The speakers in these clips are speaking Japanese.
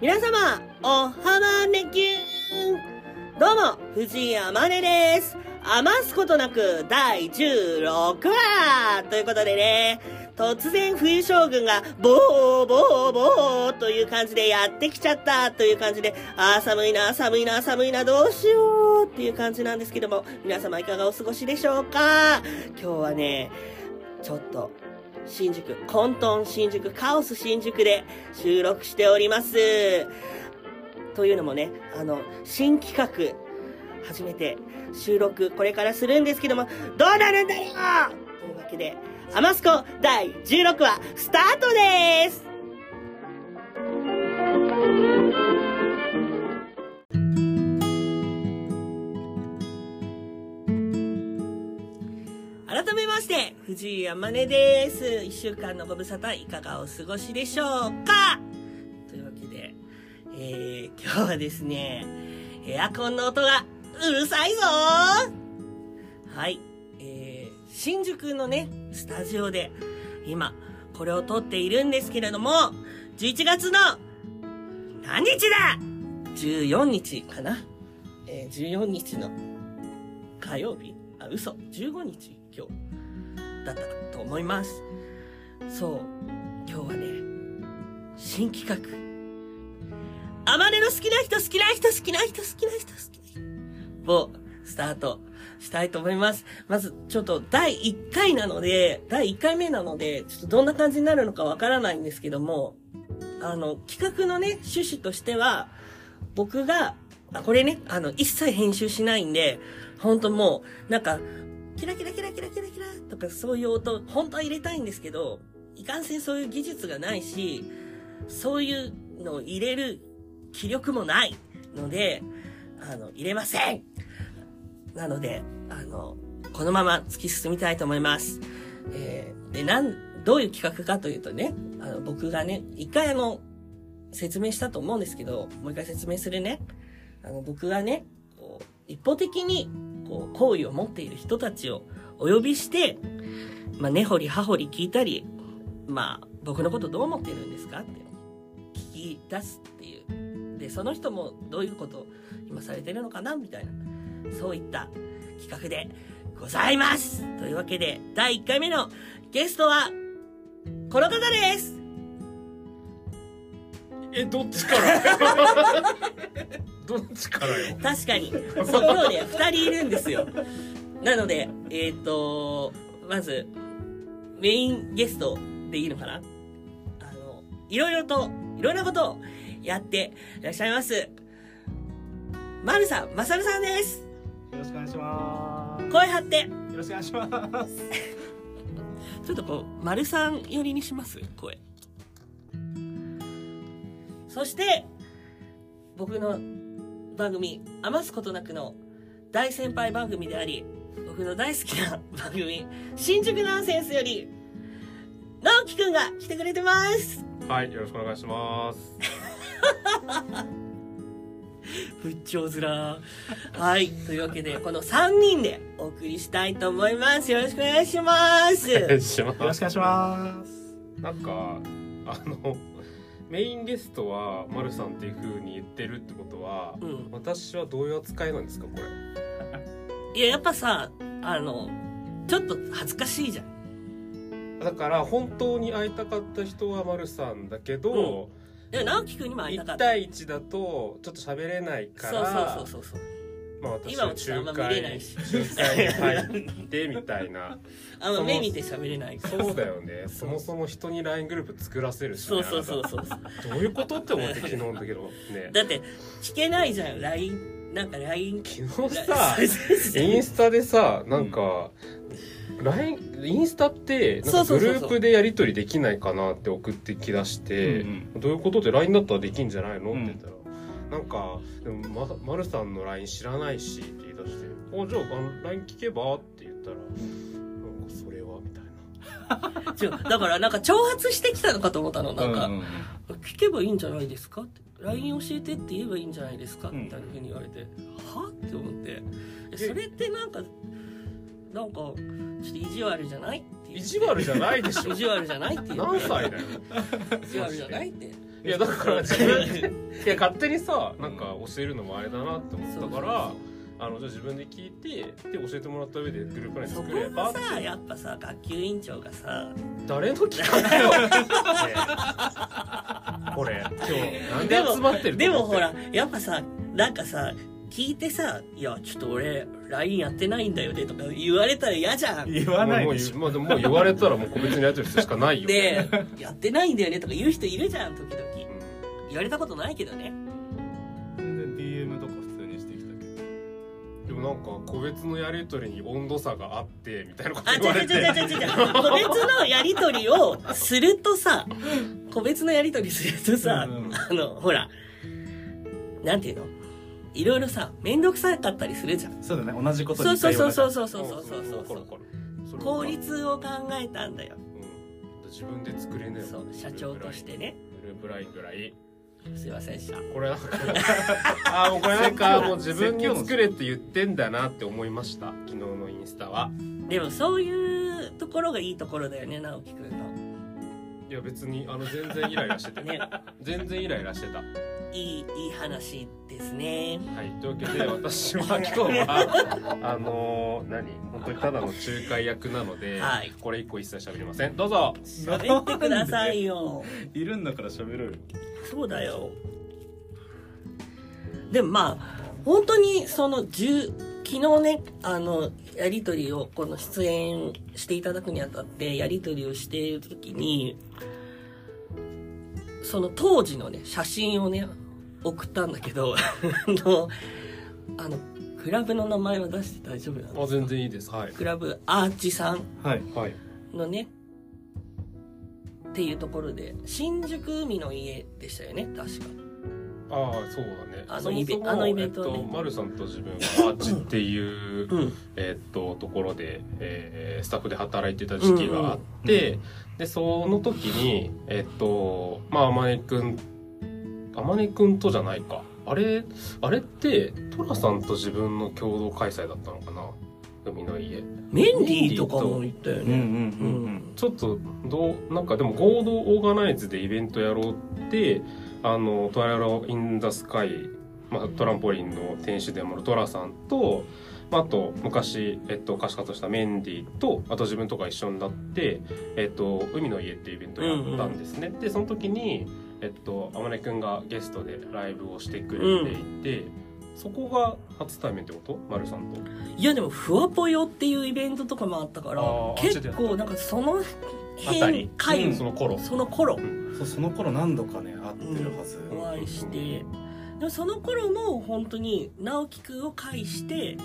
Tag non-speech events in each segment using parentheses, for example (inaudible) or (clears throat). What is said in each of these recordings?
皆様、おはまねきゅん。どうも、藤井あまねです。余すことなく第16話ということでね、突然冬将軍がボーボーボーという感じでやってきちゃったという感じで、あー寒いな、寒いな、寒いな、どうしようっていう感じなんですけども、皆様いかがお過ごしでしょうか？今日はね、ちょっと新宿、混沌新宿、カオス新宿で収録しております。というのもね、あの、新企画、初めて収録、これからするんですけども、どうなるんだよというわけで、アマスコ第16話、スタートです改めまして、藤井山根です。一週間のご無沙汰いかがお過ごしでしょうか？というわけで、えー、今日はですね、エアコンの音がうるさいぞはい、えー、新宿のね、スタジオで今、これを撮っているんですけれども、11月の何日だ ?14 日かな？えー、14日の火曜日？あ、嘘。15日今日だったと思います。そう。今日はね、新企画。あまねの好きな人、好きな人、好きな人、好きな人、好きな人。をスタートしたいと思います。まず、ちょっと第1回なので、第1回目なので、ちょっとどんな感じになるのかわからないんですけども、あの、企画のね、趣旨としては、僕が、あ、これね、あの、一切編集しないんで、ほんともう、なんか、キラキラキラキラキラキラとかそういう音、本当は入れたいんですけど、いかんせんそういう技術がないし、そういうのを入れる気力もないので、あの、入れませんなので、あの、このまま突き進みたいと思います。えー、で、なん、どういう企画かというとね、あの、僕がね、一回あの、説明したと思うんですけど、もう一回説明するね。あの、僕がね、こう、一方的に、こう、好意を持っている人たちをお呼びして、まあ、根掘り葉掘り聞いたり、まあ、僕のことどう思ってるんですかって聞き出すっていう。で、その人もどういうこと今されてるのかなみたいな。そういった企画でございますというわけで、第1回目のゲストは、この方ですえ、どっちから？どっちからよ？確かに。そこね、二人いるんですよ。なので、えっ、ー、と、まず、メインゲストでいいのかな？あの、いろいろと、いろんなことをやっていらっしゃいます。まるさん、まさるさんです。よろしくお願いします。声張って。よろしくお願いします。(laughs) ちょっとこう、丸さん寄りにします？声。そして、僕の番組、余すことなくの大先輩番組であり、僕の大好きな番組、新宿ナンセンスより、直樹くんが来てくれてます。はい、よろしくお願いします。(laughs) ぶっちょうずら。はい。というわけで、この3人でお送りしたいと思います。よろしくお願いします。お願いします。よろしくお願いします。なんか、あの、メインゲストは、まるさんっていう風に言ってるってことは、うん。私はどういう扱いなんですか、これ？(laughs) いや、やっぱさ、あの、ちょっと恥ずかしいじゃん。だから、本当に会いたかった人はまるさんだけど、いや、直樹くんにも会いた1かった。対1だと、ちょっと喋れないから、そうそうそうそう。まあ私は今はちょっとあんま見れないし仲介に入ってみたいな。(laughs) あの、目見て喋れないから。そうだよね。そもそも人に LINE グループ作らせるし、そうそうそうそう。どういうことって思って昨日の時のね。(laughs) だって、聞けないじゃん、LINE。なんか LINE。昨日さ、(laughs) インスタでさ、なんか、LINE、インスタって、なんかグループでやり取りできないかなって送ってきだして、どういうことで LINE だったらできんじゃないのって言ったら、なんか、でも、ま、まるさんの LINE 知らないしって言い出して、あ、じゃあ、あの LINE 聞けば？って言ったら、なんかそれは、みたいな。(laughs) 違うだからなんか挑発してきたのかと思ったの。なんか、うんうん聞けばいいんじゃないですか？って。LINE 教えてって言えばいいんじゃないですか？うんみたいなふうに言われて、は？って思って。えそれってなんかなんかちょっと意地悪じゃない？って意地悪じゃないでしょ。(laughs) 意地悪じゃないって何歳だよ。意地悪じゃないっていやだから (laughs) 自分でいや勝手にさなんか教えるのもあれだなって思ったからあのじゃあ自分で聞いてで教えてもらった上でグループラインそこ作ればがさやっぱさ学級委員長がさ誰の企画よ。(laughs) これ今日なんで集まってると思って。でもほらやっぱさなんかさ聞いてさ「いやちょっと俺 LINE やってないんだよね」とか言われたら嫌じゃん。言わないもうでしょ。もうもう言われたらもう個別にやってる人しかないよ、で「やってないんだよね」とか言う人いるじゃん時々。うん。言われたことないけどね。全然 DM とか普通にしてきたけど。でもなんか個別のやり取りに温度差があってみたいなことあ、違う違う言われて違う。違う違う。個別のやりとりをするとさ、(laughs) 個別のやりとりするとさ、うんうん。あの、ほら、なんていうの？いろいろさ、めんどくさかったりするじゃん。そうだね。同じことそうそうそうそううそうそうそうそう効率を考えたんだよ。うん。自分で作れねえそう、社長としてね。グループラインぐらい。すいませんでした。これなんか (laughs) あーもうこれなんか。もう自分に作れって言ってんだなって思いました。昨日のインスタは。でもそういうところがいいところだよね、直樹くんの。いや別にあの全然イライラしてた、ね、全然イライラしてたいい、いい話ですね。はいというわけで私は今日はあのー、何？本当にただの仲介役なので、はいこれ以降一切喋りませんどうぞ喋ってくださいよ。(laughs) いるんだから喋るよそうだよ。でもまあ、本当にその10、昨日ね、あの、やりとりを、この出演していただくにあたって、やりとりをしているときに、その当時のね、写真をね、送ったんだけど、(laughs) あの、あの、クラブの名前は出して大丈夫なのあ全然いいです。はい。クラブアーチさん？はいはい。のね、っていうところで、新宿海の家でしたよね、確か。ああそうだね。あのイベあのイベントね。えっと、丸さんと自分がアーチっていう、うん。えっとところで、えースタッフで働いてた時期があって、でその時にえっとまあ天音くん天音くんとじゃないか。あれあれって寅さんと自分の共同開催だったのかな？海の家。メンディーとかも言ったよね。うんうんうんちょっとどうなんかでも合同オーガナイズでイベントやろうってあのトライアル・イン・ザ・スカイ、まあ、トランポリンの店主でもあるトラさんと、まあ、あと昔、えっと、可視化としたメンディーとあと自分とか一緒になって「えっと、海の家」っていうイベントをやったんですね、でその時にえっと天音くんがゲストでライブをしてくれていて、そこが初対面ってこと？丸さんと？いやでも、ふわぽよっていうイベントとかもあったからあー、結構なんかそのあた辺り、回、うんその頃。その頃。そうその頃何度かね会ってるはず、お会いして、でもその頃も本当に直樹くんを介して、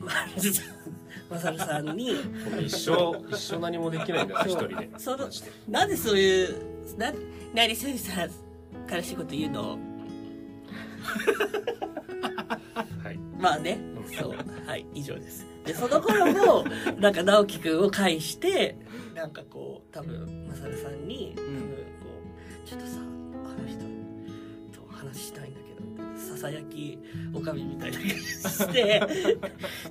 まるさん、まさるさんに、(laughs) 一生一生何もできないんだよ一人で。そのマジで。なんでそういう、な、そういうさ、悲しいこと言うの？はい。まあね、そう。はい、以上です。で、その頃も、なんか直樹くんを介して、なんかこう、多分、まさるさんに、多分こう、ちょっとさ、あの人と話したいんだけど、ささやきおかみみたいな感じして、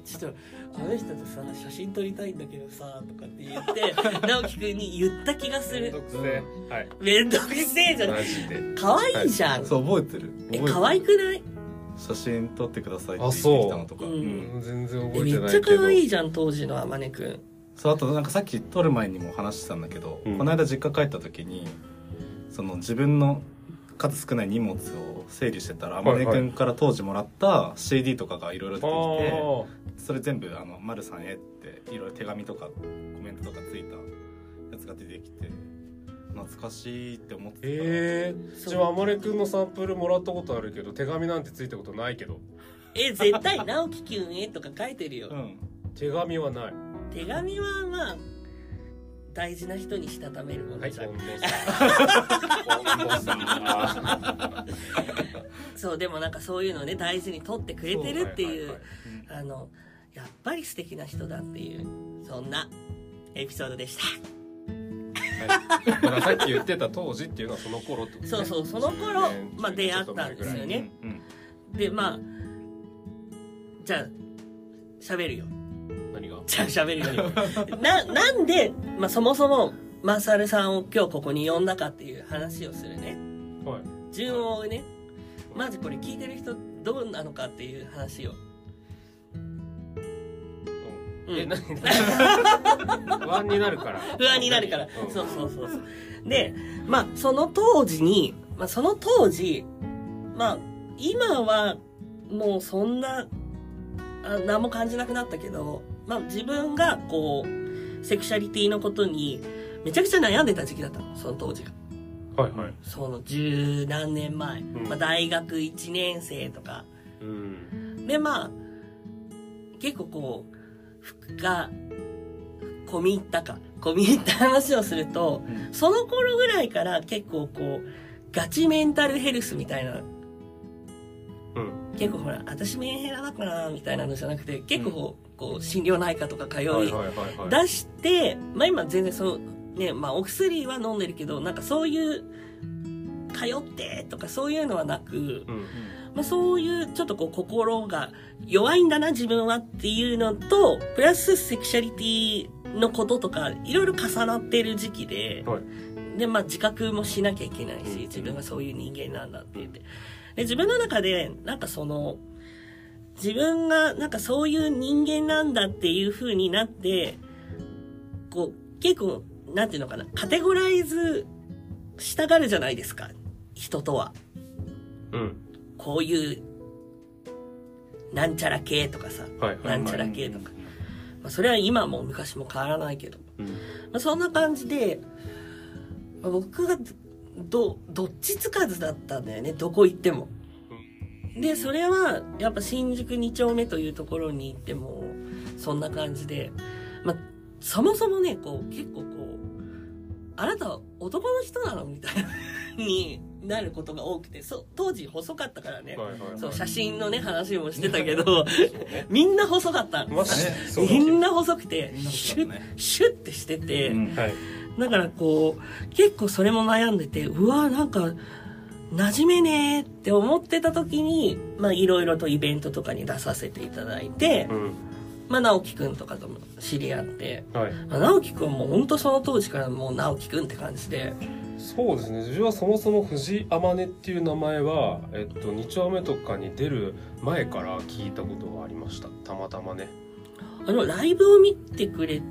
ちょっと、あの人とさ、写真撮りたいんだけどさ、とかって言って、直樹くんに言った気がする。めんどくせえ。はい。めんどくせえじゃん。マジで。可愛いじゃん。そう覚えてる。え、可愛くない？写真撮ってくださいって言ってあそうきたのとか。うん。うん。全然え覚えめっちゃてないけど。可愛いじゃん、当時のあまねくん。そうあとなんかさっき撮る前にも話してたんだけど、うん。この間実家帰った時にその自分の数少ない荷物を整理してたらいはい天音くんから当時もらった CD とかがいろいろ出てきてあそれ全部あの「丸さんへ」っていろいろ手紙とかコメントとかついたやつが出てきて懐かしいって思ってた。ええそう。じゃああまれくんのサンプルもらったことあるけど手紙なんてついたことないけど。え、絶対、直樹くんへとか書いてるよ。うん。手紙はない。手紙はまあ、大事な人にしたためるもはいのじゃん。(laughs) そう、でもなんかそういうのね、大事に取ってくれてるっていう、あの、やっぱり素敵な人だっていう、そんなエピソードでした。はいさっき言ってた当時っていうのはその頃ってことねそうそうその頃10年まあ出会ったんですよねうんで、まあ、じゃあ、喋るよ。何がじゃあ喋るよ。な、なんで、まあそもそも、マサルさんを今日ここに呼んだかっていう話をするね。はい。順をね。まずこれ聞いてる人どうなのかっていう話を。え、うん。何？(laughs) 不安になるから。不安になるから、うん。そうそうそうそう。でまあその当時に、まあ、その当時まあ今はもうそんなあ何も感じなくなったけど、まあ、自分がこうセクシャリティのことにめちゃくちゃ悩んでた時期だったのその当時がはいはい。その十何年前、んまあ、大学1年生とかうん。でまあ結構こう服が込み入ったか込み入った話をすると、うんその頃ぐらいから結構こうガチメンタルヘルスみたいなうん。結構ほら私メンヘラだからみたいなのじゃなくて結構こう,、心療内科とか通い。出してまあ今全然そうねまあお薬は飲んでるけどなんかそういう通ってとかそういうのはなく、うん。まあ、そういうちょっとこう心が弱いんだな自分はっていうのとプラスセクシャリティのこととかいろいろ重なってる時期で、はい。でまあ自覚もしなきゃいけないしうん。自分がそういう人間なんだって言ってで自分の中でなんかその自分がなんかそういう人間なんだっていう風になってこう結構なんていうのかなカテゴライズしたがるじゃないですか人とは。うん。こういう、なんちゃら系とかさ、はいはいなんちゃはい。ら系とか。まあ、それは今も昔も変わらないけど。うん。まあ、そんな感じで、まあ僕がど、どっちつかずだったんだよね、どこ行っても。で、それは、やっぱ新宿2丁目というところに行っても、そんな感じで、まあ、そもそもね、こう、結構こう、あなたは男の人なのみたいな、(laughs) になることが多くて、そう、当時細かったからね。はいはいはい。そう、写真のね、話もしてたけど、(laughs) ね。(laughs) みんな細かった。まあ、ねみんな細くてシュッシュッてしてて、うんはい。だからこう、結構それも悩んでて、うわ、なんか、馴染めねーって思ってた時に、まあいろいろとイベントとかに出させていただいてう、ん。まあ直樹くんとかとも知り合って、はい。まあ、直樹くんも本当その当時からもう直樹くんって感じで、そうですね自分はそもそも藤井天音っていう名前は、えっと、2丁目とかに出る前から聞いたことがありましたたまたまねあの、ライブを見てくれて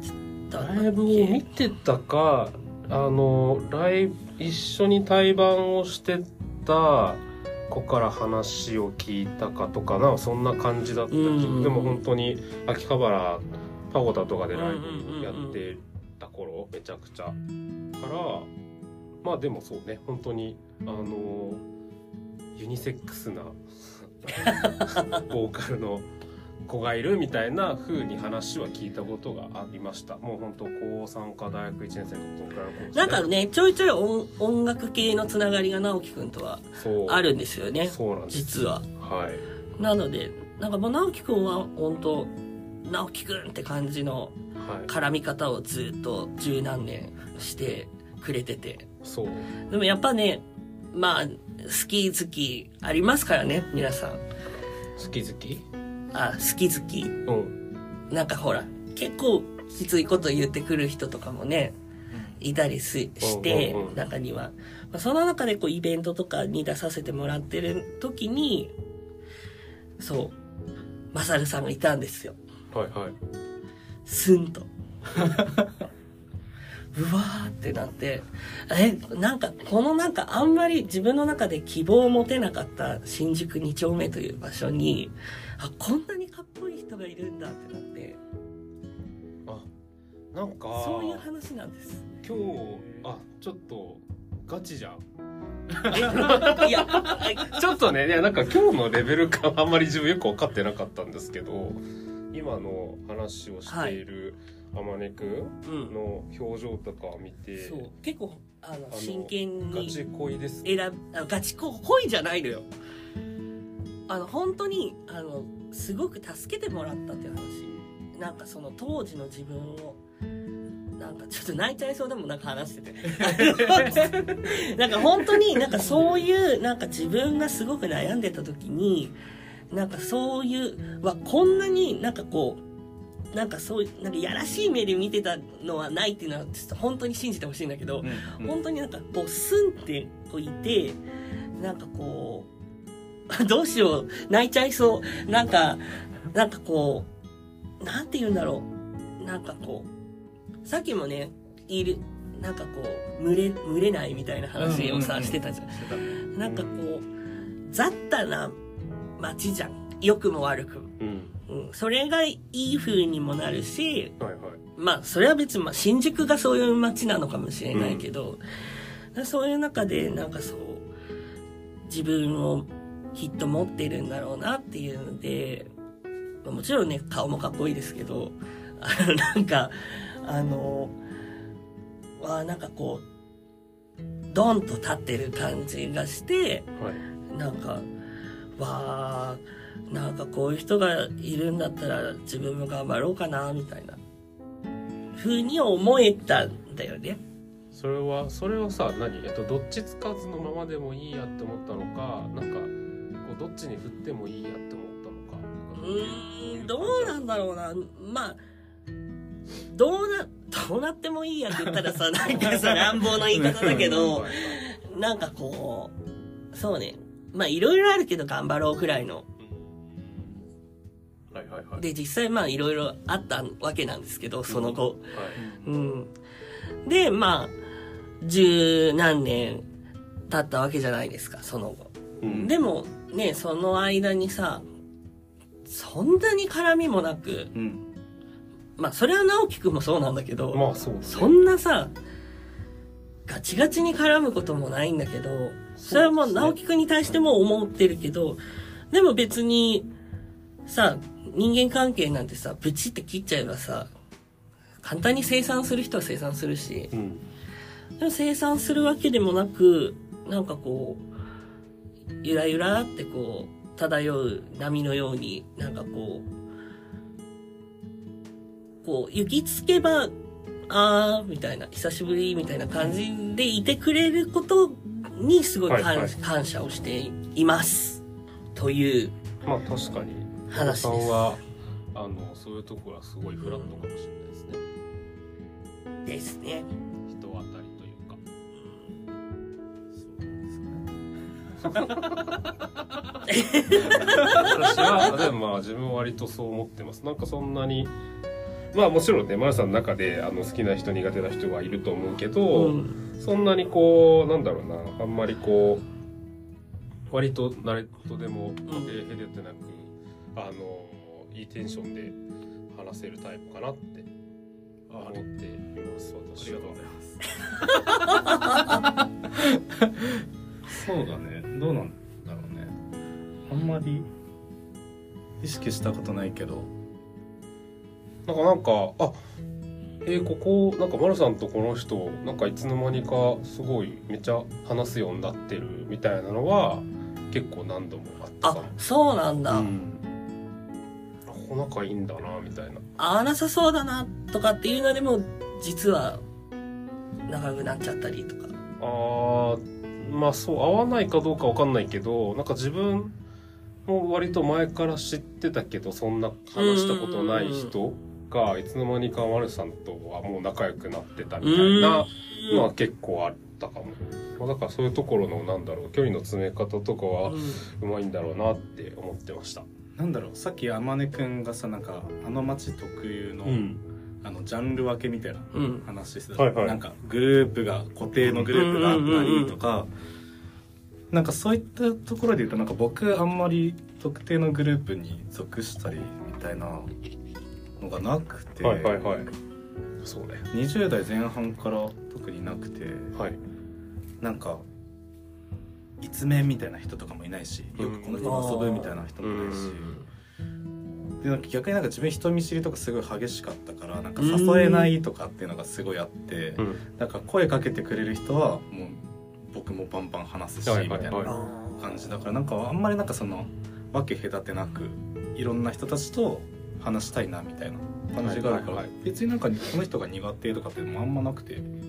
たんだっけライブを見てたかあのライブ一緒に対バンをしてた子から話を聞いたかとかなそんな感じだった気うんうんうん。でも本当に秋葉原パゴタとかでライブやってた頃めちゃくちゃ。からまあでもそうね本当にあのユニセックスな (laughs) ボーカルの子がいるみたいな風に話は聞いたことがありました。もう本当高3か大学1年生のこかなんかね、ちょいちょい音音楽系のつながりが直樹くんとはあるんですよね、そうなんです実は。はい。なので、なんかもう直樹くんは本当直樹くんって感じのはい。絡み方をずっと十何年してくれてて。そう。でもやっぱね、まあ、好き好きありますからね、皆さん。好き好き？あ、好き好き。うんなんかほら、結構きついこと言ってくる人とかもね、いたりすして中には。まあ、その中でこうイベントとかに出させてもらってる時に、そう、マサルさんがいたんですよ。はいはいスンと。(laughs) うわーってなって、え、なんか、このなんかあんまり自分の中で希望を持てなかった新宿2丁目という場所に、あ、こんなにかっこいい人がいるんだってなって、あなんかそういう話なんです。今日あちょっとガチじゃんいや、(laughs) ちょっとねいやなんか今日のレベル感あんまり自分よく分かってなかったんですけど今の話をしているあまねくんうん。の表情とかを見て、そう。結構、あの、の真剣にガチ恋です選ぶ、あガチこ恋じゃないのよ。あの、本当に、あの、すごく助けてもらったっていう話。なんかその当時の自分を、なんかちょっと泣いちゃいそうでもなんか話してて。(laughs) なんか本当になんかそういう、なんか自分がすごく悩んでた時に、なんかそういう、はこんなになんかこう、なんかそういうなんかやらしい目で見てたのはないっていうのはちょっと本当に信じてほしいんだけど、うん本当になんかこうスンってこういてなんかこう (laughs) どうしよう。泣いちゃいそう。なんかなんかこうなんて言うんだろう。なんかこうさっきもねいるなんかこう群れ群れないみたいな話をさ、うんうんうん。してたじゃん。なんかこう雑多な街じゃん。良くも悪くも、うん。うん、それがいい風にもなるしはいはい。まあ、それは別に、まあ、新宿がそういう街なのかもしれないけど、そういう中で、なんかそう、自分をきっと持ってるんだろうなっていうので、まあもちろんね、顔もかっこいいですけど、あの、なんか、あの、わあなんかこう、ドンと立ってる感じがして、はいなんか、わあなんかこういう人がいるんだったら自分も頑張ろうかな、みたいな、ふうに思えたんだよね。それはそれはさ何？えっとどっちつかずのままでもいいやって思ったのかなんかこうどっちに振ってもいいやって思ったのかうーん、どうなんだろうな。まあ、どうな、どうなってもいいやって言ったらさ、なんかさ、乱暴な言い方だけど、(laughs) なんかこう、そうね。まあ、いろいろあるけど頑張ろうくらいの。はいはいはいで、実際まあ、いろいろあったわけなんですけど、その後。はいうん。で、まあ、十何年経ったわけじゃないですか、その後。うんでも、ね、その間にさ、そんなに絡みもなく、うん。まあ、それは直樹くんもそうなんだけど、まあそね。そんなさ、ガチガチに絡むこともないんだけど、それはもう直樹くんに対しても思ってるけど、でも別に、さ、人間関係なんてさ、ブチって切っちゃえばさ、簡単に生産する人は生産するし、うん。でも生産するわけでもなく、なんかこう、ゆらゆらってこう、漂う波のように、なんかこう、こう、行きつけば、あー、みたいな、久しぶり、みたいな感じでいてくれることにすごい感,、はいはい感謝をしています。というまあ確かに話さんはあのそういうところはすごいフラットかもしれないですねですね。私はでもまあ自分は割とそう思ってます。なんかそんなにまあもちろんねマルさんの中であの好きな人苦手な人はいると思うけど、うん。そんなにこうなんだろうなあんまりこう割と誰とでもへへでってなく、あのいいテンションで話せるタイプかなって思っていますあ私りがとうごはざいます。(laughs) (laughs) そうだねどうなんだろうね。あんまり意識したことないけど。なんかなんかあえーここなんか丸さんとこの人なんかいつの間にかすごいめっちゃ話すようになってるみたいなのは結構何度もあったかあ、そうなんだ。もうん。あこの仲いいんだなみたいな。合わなさそうだなとかっていうのでも実は長くなっちゃったりとか。あーまあそう合わないかどうかわかんないけどなんか自分も割と前から知ってたけどそんな話したことない人がいつの間にか丸さんとはもう仲良くなってたみたいなのは結構あったかも、まあ、だからそういうところのなんだろう距離の詰め方とかはうまいんだろうなって思ってました。なんだろうさっき天音くんがさなんかあの街特有の、あのジャンル分けみたいなうん。うん話してた、はいはい。なんかグループが固定のグループがあったりとか、なんかそういったところで言うとなんか僕あんまり特定のグループに属したりみたいなのがなくて、はいはいはい。そうね。20代前半から特になくてはい。なんか一面みたいな人とかもいないしよくこの人と遊ぶみたいな人もいないし。でなん。か逆になんか自分人見知りとかすごい激しかったからなんか誘えないとかっていうのがすごいあって、うん。なんか声かけてくれる人はもう僕もバンバン話すしはいみたいな感じだからなんかあんまりなんかその分け隔てなくいろんな人たちと話したいなみたいな感じがあるから別になんかこの人が苦手とかっていうのもあんまなくて。うん。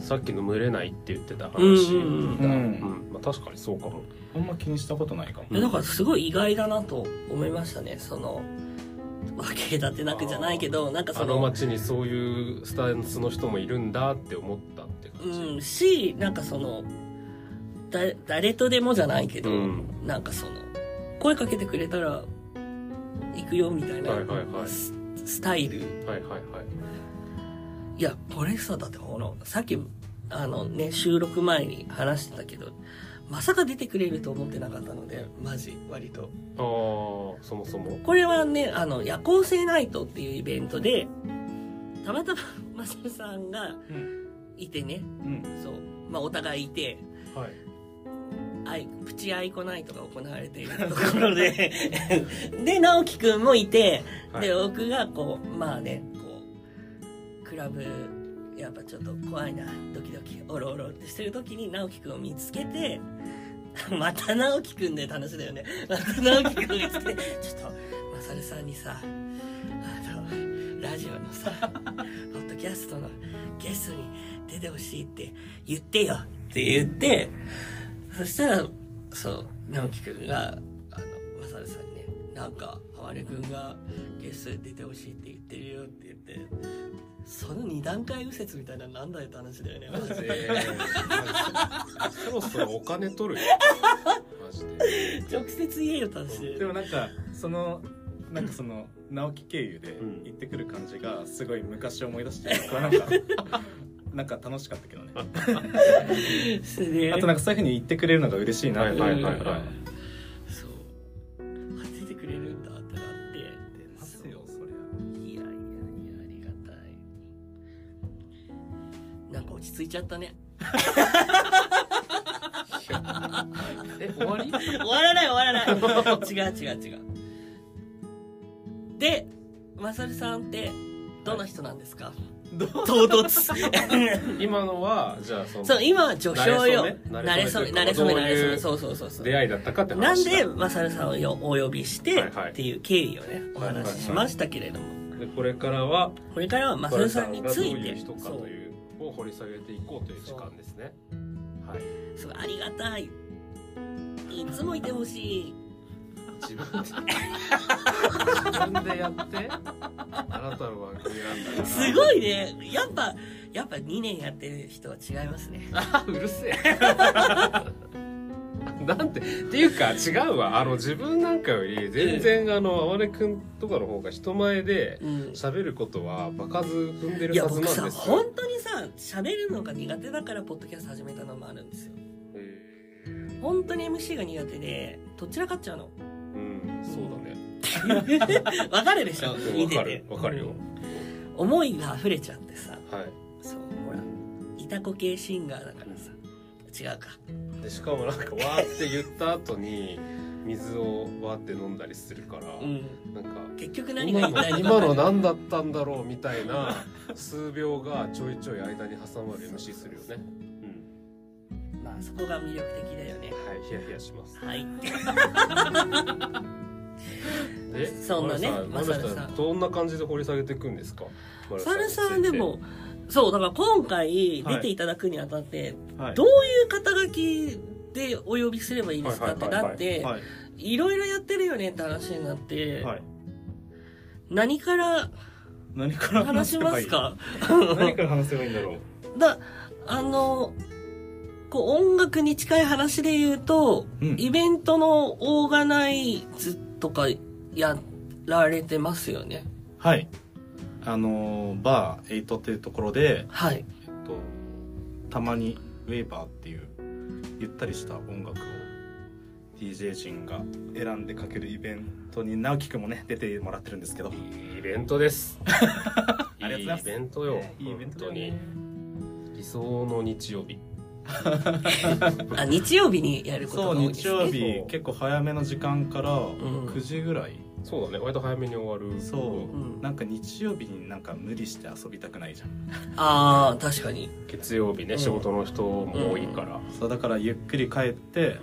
さっきの群れないって言ってた話、うん。うん。まあ、確かにそうかもあんま気にしたことないかも。えだからすごい意外だなと思いましたね。その分け隔てなくじゃないけどなんかそあのの街にそういうスタンスの人もいるんだって思ったって感じ、うん。しなんかそのだ誰とでもじゃないけど、うん。なんかその声かけてくれたら行くよみたいな、はいはいはい。ススタイル。はいはいはい。いやこれさだってこのさっきあのね収録前に話してたけどまさか出てくれると思ってなかったのでマジ割と。ああそもそも。これはねあの夜行性ナイトっていうイベントでたまたまマサルさんがいてね。うん。そう。まあお互いいて。はい。アイプチアイコナイトが行われているところで。で (laughs) 直樹くんもいて、はい。で僕がこうまあねこうクラブやっぱちょっと怖いなドキドキオロオロってしてる時に直樹くんを見つけて (laughs) また直樹くんでって話だよね。(laughs) また直樹くんを見つけて (laughs) ちょっとマサルさんにさあのラジオのさポッドキャストのゲストに出てほしいって言ってよ。って言ってそしたら、そう、直樹くんが、あの、まさるさんにね、なんか、浜根くんがゲストで出てほしいって言ってるよって言って、その二段階右折みたいなのなんだよって話だよね、マジで。えーそろそろお金取るよ。マジで直接言えよって話で。でもなんかそのなんかその直樹経由でうん。行ってくる感じがすごい昔を思い出して僕はなんか (laughs) なんか楽しかったけどね。(laughs) あとなんかそういうふうに言ってくれるのが嬉しいなってはいはいはいはいなんか落ち着いちゃったね。え終わり？終わらない終わらない。違う違う違う。でマサルさんってどんな人なんですか、唐突。(laughs) 今のはじゃあそのそう今は序章よ。慣慣れ初め慣れ初め慣れれ初め。そうそうそうそう。出会いだったかってなんでマサルさんをよお呼びしてはいはい。っていう経緯をねおはいはいはい話ししましたけれども。でこれからはこれからはマサルさんについがどうていう人かというを掘り下げていこうという時間ですね。はい。すごいありがたい。いつもいてほしい。自分で自分でやってあなたの番組なんだから。すごいね。やっぱやっぱ2年やってる人は違いますね。(laughs) あうるせえなんてっていうか違うわ。あの自分なんかより全然あの哀れくんとかの方が人前でうん。喋ることは場数踏んでるはずなんですよ。本当にさ喋るのが苦手だからポッドキャスト始めたのもあるんですよ。へ本当に MC が苦手でどちらかっちゃうの。ーうんそうだね。(laughs) わかるでしょ？うん見てて。わかるわかるよ。うん。思いが溢れちゃってさ。はい。そうほらいたこ系シンガーだからさ。違うかでしかもなんかわーって言った後に水をわーって飲んだりするから、うん。なんか結局何が言いたいのか今の何だったんだろうみたいな数秒がちょいちょい間に挟まる MC するよね。うん。まあそこが魅力的だよね。はいヒヤヒヤします。はい。(laughs) でそんなねマルさんマサルさんどんな感じで掘り下げていくんですか？マサルについて。さんでもそうだから今回出ていただくにあたって、はい。どういう肩書きでお呼びすればいいですかってはいはいはいはい。だってはいいろいろやってるよねって話になって、はい。何から何から話しますか？(laughs) 何から話せばいいんだろう？(laughs) だあのこう音楽に近い話で言うと、うん。イベントのオーガナイズとかやられてますよね。はいあのーバー8っていうところで、はい。えっと、たまにウェーバーっていうゆったりした音楽を DJ 陣が選んでかけるイベントに直樹くんもね出てもらってるんですけど。いいイベントです。(laughs) ありがとうございます。いイベントよ。いいイベントだよ本当に。ね理想の日曜日。あ日曜日にやることそうが多いですね。日曜日結構早めの時間からん。9時ぐらい、そうだね。割と早めに終わる。そう、うん。なんか日曜日になんか無理して遊びたくないじゃん。ああ確かに。月曜日ね、うん。仕事の人も多いから、そうだからゆっくり帰って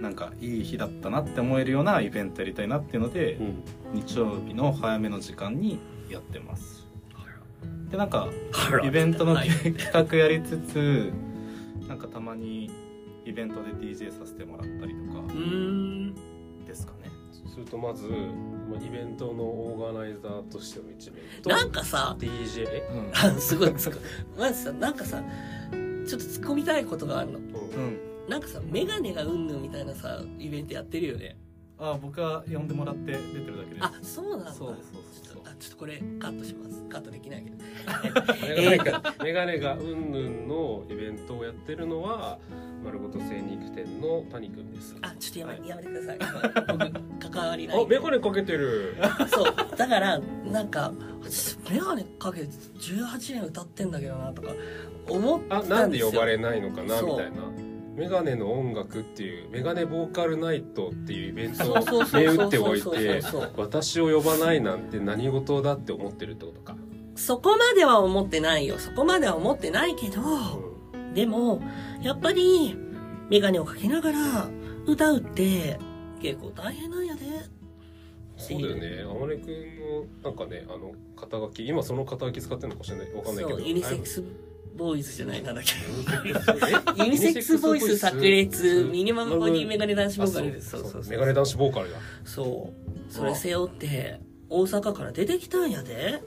なんかいい日だったなって思えるようなイベントやりたいなっていうので、うん。日曜日の早めの時間にやってます。でなんかイベントのはい (laughs) 企画やりつつなんかたまにイベントで DJ させてもらったりとか。うーするとまずまあ、イベントのオーガナイザーとしての一面となんかさ DJ えうん。あすごいつくまずさなんかさちょっと突っ込みたいことがあるの。うん。うんなんかさメガネがうんぬんみたいなさイベントやってるよね。あ僕は呼んでもらって出てるだけです。あそうなんだ。そうそうちょっとあちょっとこれカットします。カットできないけど。メガネがメガネがうんぬんのイベントをやってるのは丸ごと精肉店の谷くんです。あちょっとやめ,、はい。やめてください。(laughs) 僕関わりない。あメガネかけてる。そう。だからなんか私メガネかけて18年歌ってんだけどなとか思っあたなんんで呼ですよばれないのかなみたいなメガネの音楽っていうメガネボーカルナイトっていうイベントを銘打っておいて私を呼ばないなんて何事だって思ってるってことか、そこまでは思ってないよ。そこまでは思ってないけど、うでもやっぱりメガネをかけながら歌うって結構大変なんやで。ん、そうだよね。あまねくんのなんかねあの肩書き今その肩書き使ってるのかもしれない。わかんないけど。そうユニセックスボーイズじゃないなんだっけ。え (laughs) ユニセックスボイス炸裂。ミニマムボディメガネ男子ボあーカルです。そうそうそう。メガネ男子ボーカルだ。そう。それ背負って大阪から出てきたんやで。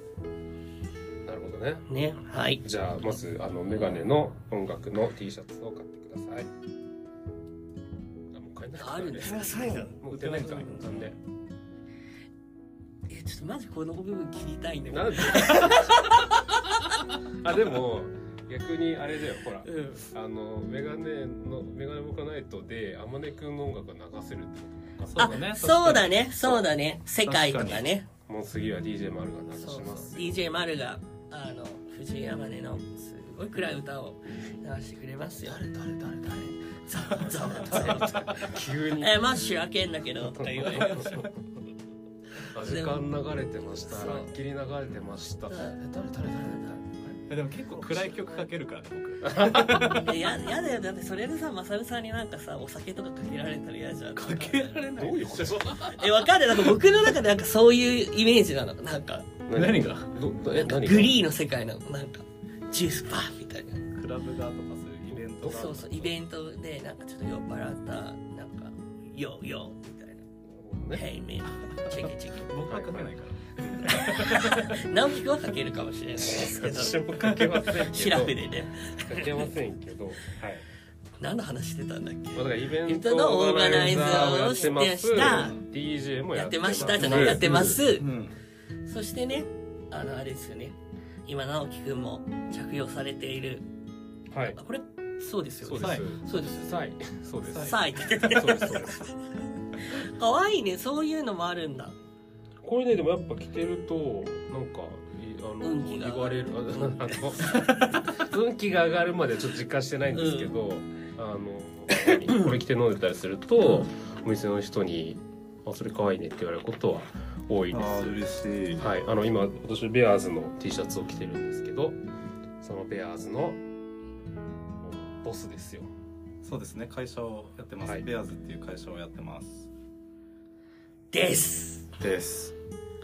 なるほどね。ねはい。じゃあまずあのメガネの音楽の T シャツを買ってください。あもう買えないあるんですかもう売ってないか。なんでえちょっとマジこの部分切りたいんだけど。なんで？(laughs) あでも逆にあれだよほら。うん。あのメガネのメガネボカナイトであまねくんの音楽が流せるってこと。そうだね。そうだね。そうだね。世界とかね。もう次は DJ 丸が流そうそう。します DJ 丸があの藤井山根のすごい暗い歌を流してくれますよ。誰誰誰誰？ザワザワザワ急に。えマッシュ開けんだけどとか言われ時間流れてました。ラッキリ流れてました。誰誰誰えでも結構暗い曲かけるからね僕。(laughs) えややだよ。だってそれでさマサルさんになんかさお酒とかかけられたら嫌じゃん。かけられない。どういうこと？えわかんない。なんか僕の中でなんかそういうイメージなの。なんか。何が？グリーの世界なのなんかジュースバーみたいな。クラブがとかそういうイベントがそうそうイベントでなんかちょっと酔っ払ったなんか「ヨーヨー」みたいな「ね。Hey man. チェケチェケ僕はかけないから。(laughs) 直樹君はかけるかもしれないですけど。私もかけませんけど。シラフでね。かけませんけど。はい。何の話してたんだっけ？まあ、だからイベントトののオーガナイザザーをやーをってますしてました DJ もややってましたじゃないやってます。うん。そしてねあのあれですよね。今直樹君も着用されている。はい。あこれそうですよそうねです。そうですはいそうですさあ言っててそうです。そうです (laughs) かわいいねそういうのもあるんだ。これねでもやっぱ着てるとなんかいあの運気が言われる。ああの (laughs) 運気が上がるまでちょっと実感してないんですけど、あのこれ着て飲んでたりすると、お店の人に「あそれ可愛いね」って言われることは多いです。嬉しい。はい、あの今私ベアーズの T シャツを着てるんですけどそのベアーズのボスですよ。そうですね。会社をやってます、はい。ベアーズっていう会社をやってますです。です。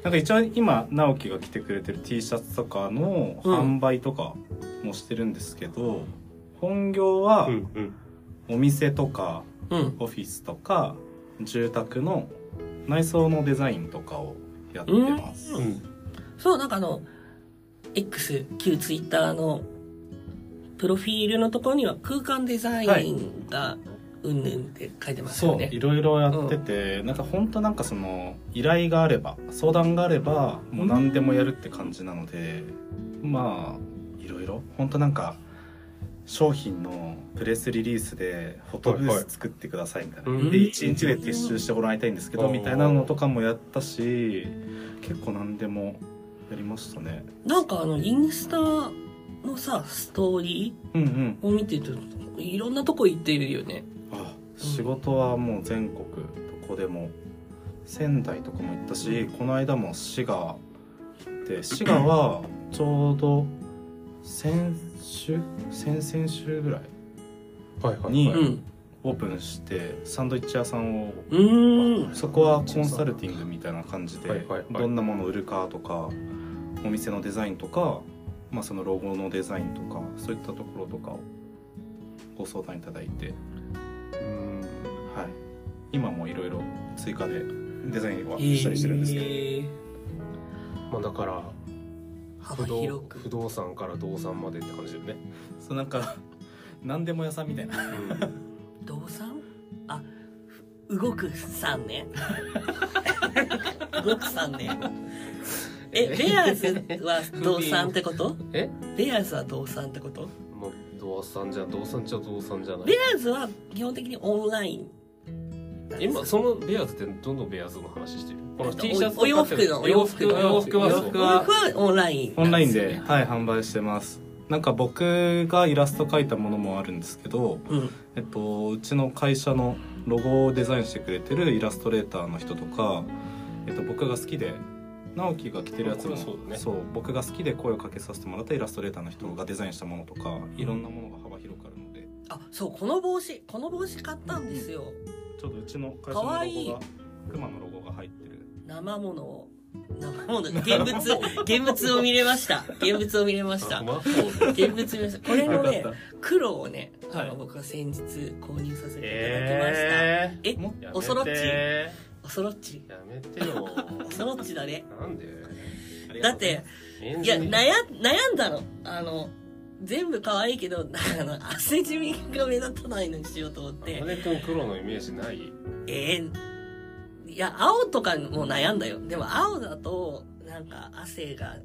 なんか一応今直樹が着てくれてる T シャツとかの販売とかもしてるんですけど、本業はうんうん。お店とかうん。オフィスとか住宅の内装のデザインとかをやってます、うん。そうなんかあの X 旧 Twitter のプロフィールのところには空間デザインがうんぬんって書いてますそうよね、いろいろやってて、なんか本当なんかその依頼があれば相談があればもう何でもやるって感じなので、まあいろいろ本当なんか商品のプレスリリースでフォトブース作ってくださいみたいな、はいはい。で1日で撤収してもらいたいんですけど、うん。みたいなのとかもやったし結構何でもやりましたね。なんかあのインスタのさストーリうんうん。ーを見てるといろんなとこ行ってるよね。あ仕事はもう全国どこでも。仙台とかも行ったしこの間も滋賀で滋賀はちょうど先週先々週ぐらいにオープンしてサンドイッチ屋さんをそこはコンサルティングみたいな感じでどんなものを売るかとかお店のデザインとか、まあ、そのロゴのデザインとかそういったところとかをご相談いただいて今もいろいろ追加でデザインはしたりしてるんですけど、へーまあだから幅不動広く。不動産から動産までって感じだよね、そうなんか (laughs) 何でも屋さんみたいな。動産？あふ動くさんね。動くさんね。え？ベアーズは動産ってこと？え？ベアーズは動産ってこと？まあ動産じゃ動産じゃ動産じゃない。ベアーズは基本的にオンライン今そのベアーズってどのベアーズの話してる？このお T シャツお洋服のお洋服。の。洋服は洋そう。服はオンライン。オンラインで、はい、販売してます。なんか僕がイラスト描いたものもあるんですけど、うん。えっと、うちの会社のロゴをデザインしてくれてるイラストレーターの人とか、えっと、僕が好きで直樹が着てるやつもあこれそう僕が好きで声をかけさせてもらったイラストレーターの人がデザインしたものとかいろんなものが幅広くあるので。あそうこの帽子この帽子買ったんですよちょうどうちの会社のロかわいい。ゴが熊のロゴが入ってる。生ものを。生もの現物。現物を見れました。現物を見れました。現物見ました。これのね黒をね、あのはい僕は先日購入させていただきました、えー、おそろっち？やめておそろっち？やめてよ。(laughs) おそろっちだね。なんで？だっていや悩悩んだの。あの全部可愛いけどあの汗じみが目立たないのにしようと思って。羽根くん黒のイメージない？えー、いや青とかも悩んだよ。でも青だとなんか汗が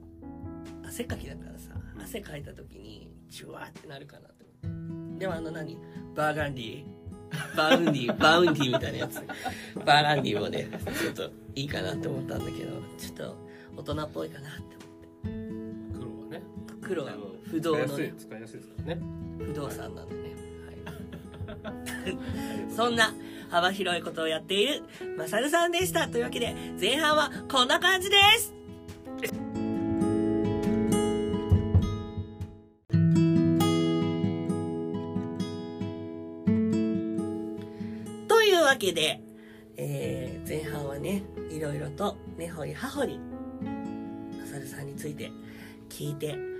汗かきだからさ汗かいた時にジュワーってなるかなって思って。でもあの何？バーガンディバウンディ (laughs) バウンディみたいなやつ。バーガンディもねちょっといいかなって思ったんだけどちょっと大人っぽいかなって黒はね思って。黒は不動の、使いやすいね、使いやすいですからね。不動産なんでね、はい、(laughs) そんな幅広いことをやっているマサルさんでした。というわけで前半はこんな感じです。というわけで、えー前半はねいろいろと根掘り葉掘りマサルさんについて聞いて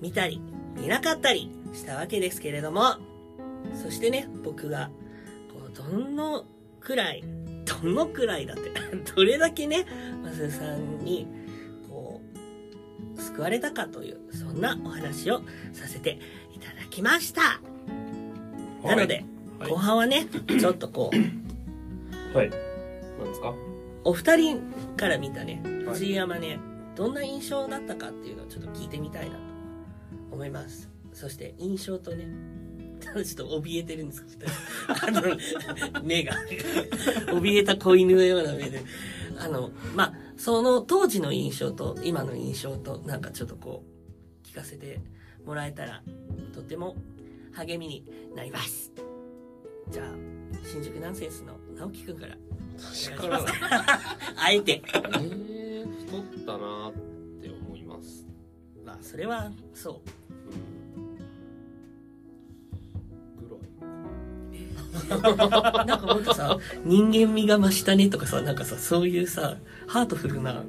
見たり見なかったりしたわけですけれどもそしてね僕がこうどのくらいどのくらいだって (laughs) どれだけねマサルさんにこう救われたかというそんなお話をさせていただきました。なので、はい。後半はねちょっとこう (coughs) はい。なんですか？お二人から見たねはい。藤井山ね、どんな印象だったかっていうのをちょっと聞いてみたいなと思います。そして印象とねちょっと怯えてるんですけどあの目が。怯えた子犬のような目で。あのまあその当時の印象と今の印象となんかちょっとこう聞かせてもらえたらとても励みになります。じゃあ新宿ナンセンスの直樹くんから。私からあえて。えー、太ったなって思います。まあそれはそうなんかもっとさ人間味が増したねとかさなんかさそういうさハートフルな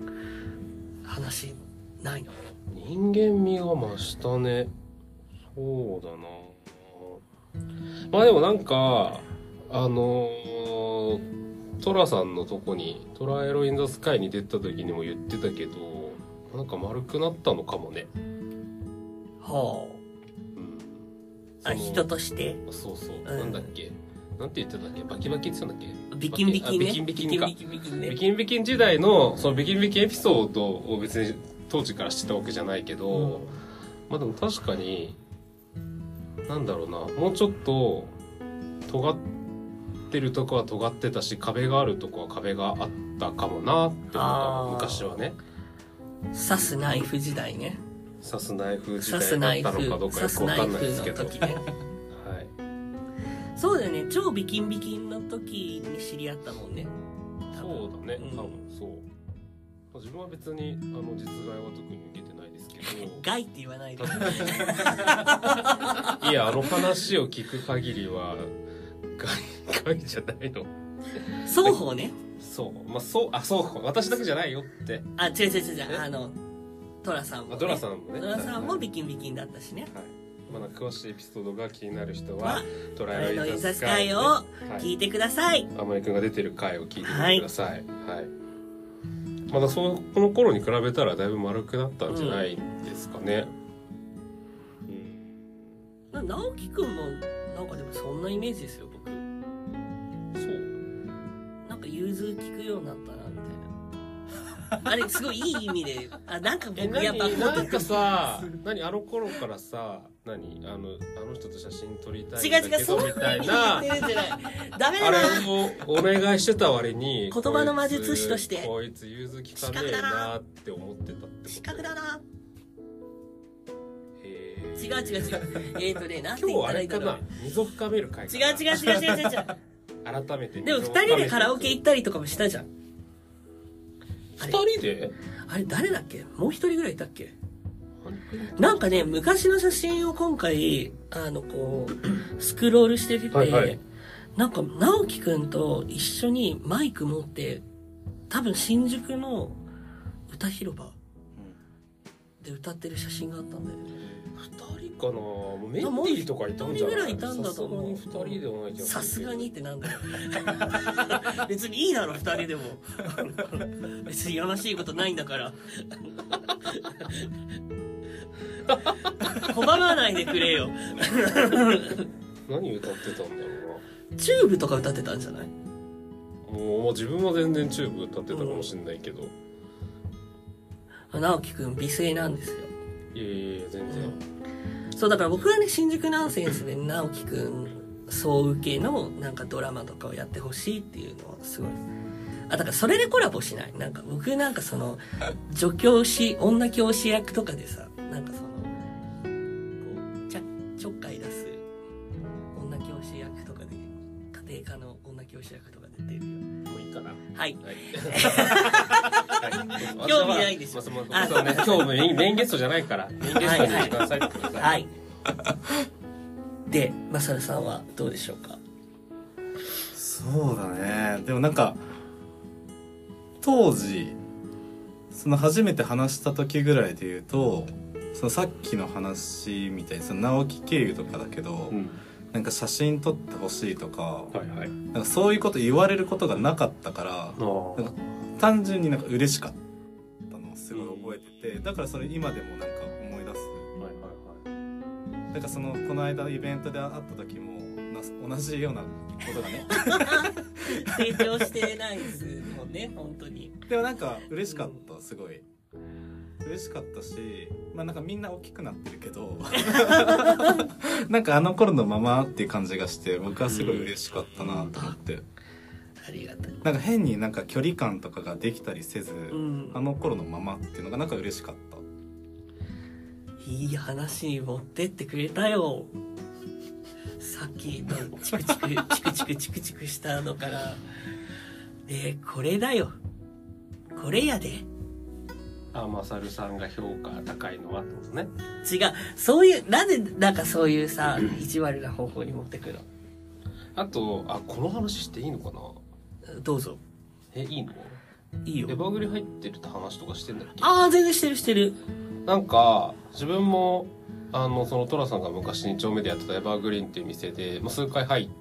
話ないの？人間味が増したね。そうだな。まあでもなんかあのートラさんのとこに「トラエロ・イン・ザ・スカイ」に出た時にも言ってたけどなんか丸くなったのかもね。はうん。あ人として？そうそう、ん。なんだっけ？なんて言ってたっけ？バキバキって言ってたんだっけ？ビキンビキンね。あビキンビキンか。ビキンビキンね。ビキンビキン時代のそのビキンビキンエピソードを別に当時から知ってたわけじゃないけど、まあでも確かになんだろうな。もうちょっと尖ってるとこは尖ってたし壁があるとこは壁があったかもなって思った。昔はね。刺すナイフ時代ね。刺すナイフ時刺すナイフ代だったのかどうかよくわか刺すナイフんないですけど。の時ね。はいそうだよね。超ビキンビキンの時に知り合ったもんね。そうだね。うん多分そう。自分は別にあの実害は特に受けてないですけど。(laughs) ガイって言わないで。(laughs) いやあの話を聞く限りは害害じゃないの。双方ね。そう。まあそうあそう私だけじゃないよって。あ違う違う違うあのトラさんも、ね、あドラさんもね。トラさんもはい。ビキンビキンだったしね。はいまだ詳しいエピソードが気になる人ははトライアルイザスカイを聞いてください。天井くんが出てる回を聞いてみてください。はい、まだそのこの頃に比べたらだいぶ丸くなったんじゃないですかね、な直樹くんも、なんかでもそんなイメージですよ、僕。そう。なんか融通聞くようになったな、みたいな。あれ、すごいいい意味で、あ、なんかえ僕やっぱ、何なんかさ (laughs) 何？あの頃からさ何？あのあの人と写真撮りたいんだけどみたい言な。(laughs) ダメだあれな。をお願いしてた割に言葉の魔術師としてこいつ融通きかねえなって思ってたって失格だな。へ違う違う違う。えっ、ー、とね、(laughs) なんて言ったらいいんだろう。溝深める会か違な？う違う違う違う違う違う。改めてでも二人でカラオケ行ったりとかもしたじゃん。あれ二人で？あれ誰だっけ？もう一人ぐらいいたっけ？なんかね、昔の写真を今回、あの、こう、スクロールしてて、はいはいなんか、直樹くんと一緒にマイク持って、多分新宿の歌広場で歌ってる写真があったんだよね。二人かな？もうメンディーとかいたんじゃない？ぐらいいたんだと思うさすがに二人ではない気がするさすがにってなんだよ。(laughs) 別にいいだろ、二人でも。別にやましいことないんだから。(laughs) 拒まないでくれよ。何歌ってたんだろチューブとか歌ってたんじゃない？うなもうもう自分は全然チューブ歌ってたかもしれないけど、直樹くん美声なんですよ。いやいやいや全然、そう、だから僕はね、新宿ナンセンスで直樹くん総受けのなんかドラマとかをやってほしいっていうのはすごい。あ、だからそれでコラボしない？なんか僕なんかその、女教師、女教師役とかでさ、なんかその、こう、ちゃ、ちょっかい出す女教師役とかで、家庭科の女教師役とかで出るよ。もうい。いかなはい。はい。興味ないでしょまあまあそうね、今日もメインメインゲストじゃないから。メインゲストにしてくださいってください。はい。で、マサルさんはどうでしょうか？そうだね。でもなんか当時その初めて話した時ぐらいで言うとそのさっきの話みたいにその直木経由とかだけど、うん。なんか写真撮ってほしいとかはいはい。なんかそういうこと言われることがなかったからなんか単純になんか嬉しかったのをすごい覚えててだからそれ今でもなんか思い出す。はいはいはい。なんかそのこの間イベントで会った時もな同じようなことがね。(laughs) 成長してないですもんね、本当に。でもなんか嬉しかったすごい嬉しかったしまあなんかみんな大きくなってるけど (laughs) なんかあの頃のままっていう感じがして僕はすごい嬉しかったなと思ってありがたい。なんか変になんか距離感とかができたりせず、うんあ。の頃のままっていうのがなんか嬉しかったいい話に持ってってくれたよ。さっきのチクチク、チクチクチクチクしたのから。で、これだよ。これやで。あマサルさんが評価高いのはってことね違う。そういう、なんで、なんかそういうさ、意地悪な方法に持ってくの？あとあこの話していいのかな？どうぞ。えいいの？いいよエ。バグリ入ってるって話とかしてんだっけ？ああ、全然してるしてる。なんか自分もあのその寅さんが昔2丁目でやってたエバーグリーンっていう店で、まあ、数回入って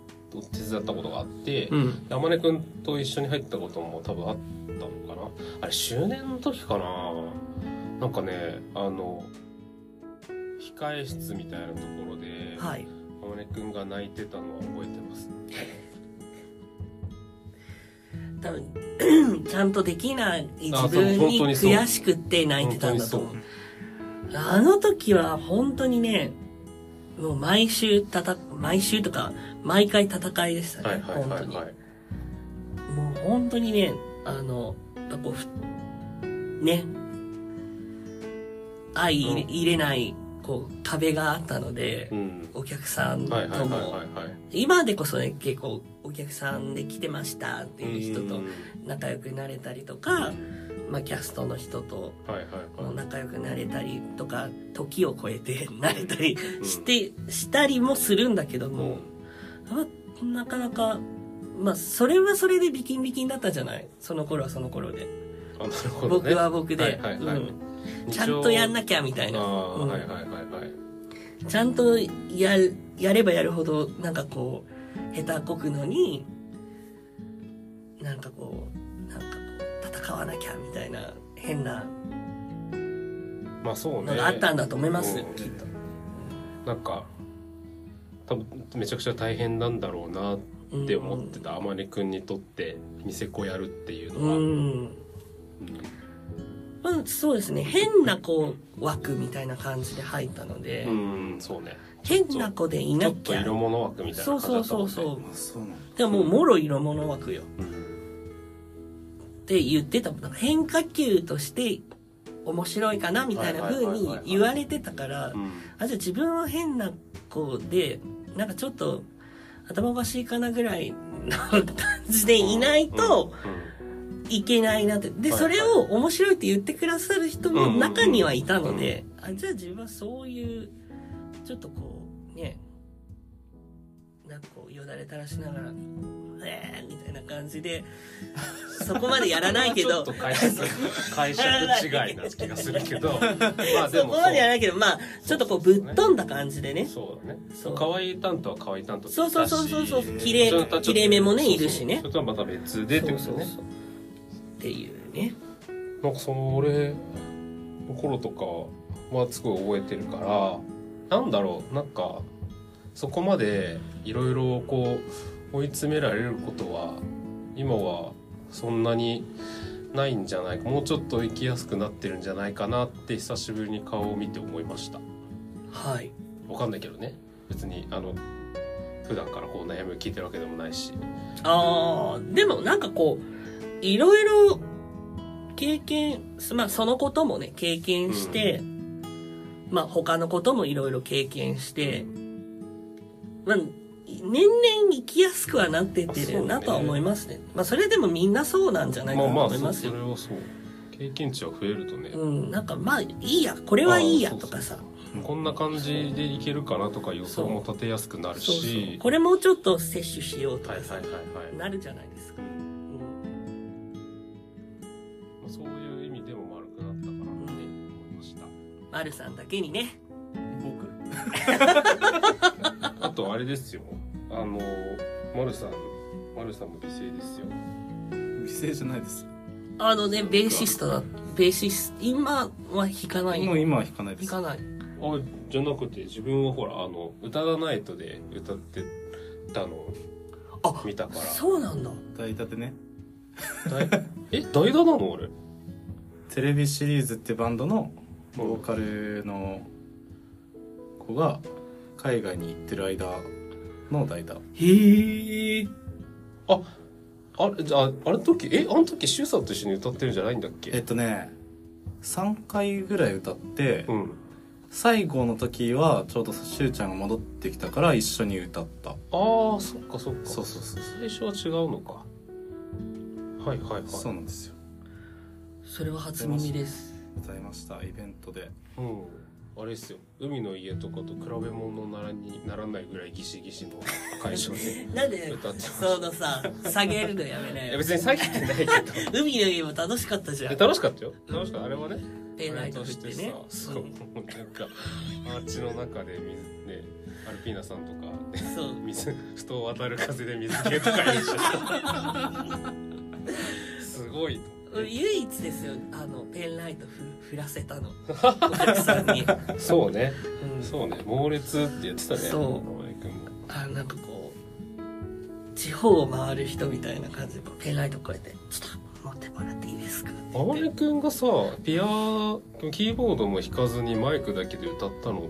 手伝ったことがあって、うん。山根くんと一緒に入ったことも多分あったのかなあれ周年の時かな？なんかねあの控え室みたいなところで、はい。山根くんが泣いてたのは覚えてます。(laughs) 多分 (clears throat) ちゃんとできない自分に悔しくって泣いてたんだと思う。本あの時は本当にねもう毎週たた毎週とか毎回戦いでしたね、はいはいはい本当に。はいもう本当にねあのこうふね。相入れ,、ないこう壁があったので、うん。お客さんとも。はい今でこそね結構お客さんで来てましたっていう人とうん。仲良くなれたりとか、まあ、キャストの人と仲良くなれたりとか時を超えてなれたりして、したりもするんだけども、まあなかなかまあそれはそれでビキンビキンだったじゃない？その頃はその頃で、あなるほどね。僕は僕で、はいはいはい。うん、ちゃんとやんなきゃみたいな、ああ、うん。はいはいはいはい。ちゃんとやるやればやるほどなんかこう下手こくのになんかこうなんかこう戦わなきゃみたいな変なまあそうね。のがあったんだと思います、うん。きっと。なんか多分めちゃくちゃ大変なんだろうなって思ってた天音くんにとってニセコやるっていうのは、うん、うん。まあ、そうですね。変なこう枠みたいな感じで入ったので、うんそうね。変な子でいちなきゃ。ょっと色物枠みたいなそう感じだったもんね。そうそうそうでももうもろ色物枠よ。うん。って言ってたもん。変化球として面白いかなみたいな風に言われてたから。うん。あじゃあ自分は変な子でなんかちょっと頭おかしいかなぐらいの (laughs) 感じでいないといけないなって。ではいそれを面白いって言ってくださる人も中にはいたのうんであじゃあ自分はそういうちょっとこうねなんかこうよだれ垂らしながら「えー」みたいな感じでそこまでやらないけ (laughs) ちょどっと解釈解釈違いな気がするけど (laughs) まあでもそこまでやらないけどまあちょっとこうぶっ飛んだ感じでね。そうだね。そう。可愛い担当は可愛い担当そうそうそうそうそう綺麗綺麗めもねそうそう。いるしね。それとはまた別でってことね。そうそうそう。っていうね。なんかその俺の頃とかはすごい覚えてるからなんだろうなんかそこまでいろいろこう追い詰められることは今はそんなにないんじゃないかもうちょっと生きやすくなってるんじゃないかなって久しぶりに顔を見て思いました。はい。わかんないけどね。別にあの普段からこう悩みを聞いてるわけでもないし。ああでもなんかこういろいろ経験まあそのこともね経験して、まあ他のこともいろいろ経験してまあ年々生きやすくはなってってるなとは思いますね。まあそれでもみんなそうなんじゃないかなとまあまあそ思いますよ、それはそう。経験値は増えるとね、うん。なんかまあいいやこれはいいやとかさ。こんな感じでいけるかなとか予想も立てやすくなるし。これもうちょっと摂取しようとかさ、はいはいはいはい、まなるじゃないですか、うん。あ、そういう意味でも丸くなったかなって思いました。マルさんだけにね。僕？(laughs) あとあれですよあの丸さん丸さんも犠牲ですよ犠牲じゃないですあのね、ベーシストだ。ベーシスト、今は弾かない。もう今は弾かないです弾かない。あじゃなくて自分はほらあの「歌だナイト」で歌ってたのをあ見たからそうなんだ。代打でねだい (laughs) え代打なの俺テレビシリーズってバンドのボーカルの子が海外に行ってる間の代打へえ。ああれじゃああれ時えあの時シュウさんと一緒に歌ってるんじゃないんだっけ？えっとね3回ぐらい歌って、うん。最後の時はちょうどしゅうちゃんが戻ってきたから一緒に歌った。ああそっかそっか。そうそうそう最初は違うのか。はいはいはい。そうなんですよ。それは初耳です。歌いました。イベントで。うん。あれですよ海の家とかと比べ物ならにならないぐらいギシギシの会場でなんで歌ってそのさ、下げるのやめたいやね。別に下げてないけど (laughs) 海の家も楽しかったじゃえん。楽しかったよ楽しかったあれはねペンライト振ってね。そうなんかアーチの中で水ねアルピーナさんとかそう。(laughs) 水人を渡る風で水系とかいるしすごい唯一ですよ、あの、ペンライト振振らせたの。お客さんに。そうね。うん。そうね。猛烈って言ってたね。そう。あなんかこう地方を回る人みたいな感じでペンライトこうやって「ちょっと持ってもらっていいですか?」って。言って天音くんがさピアキーボードも弾かずにマイクだけで歌ったの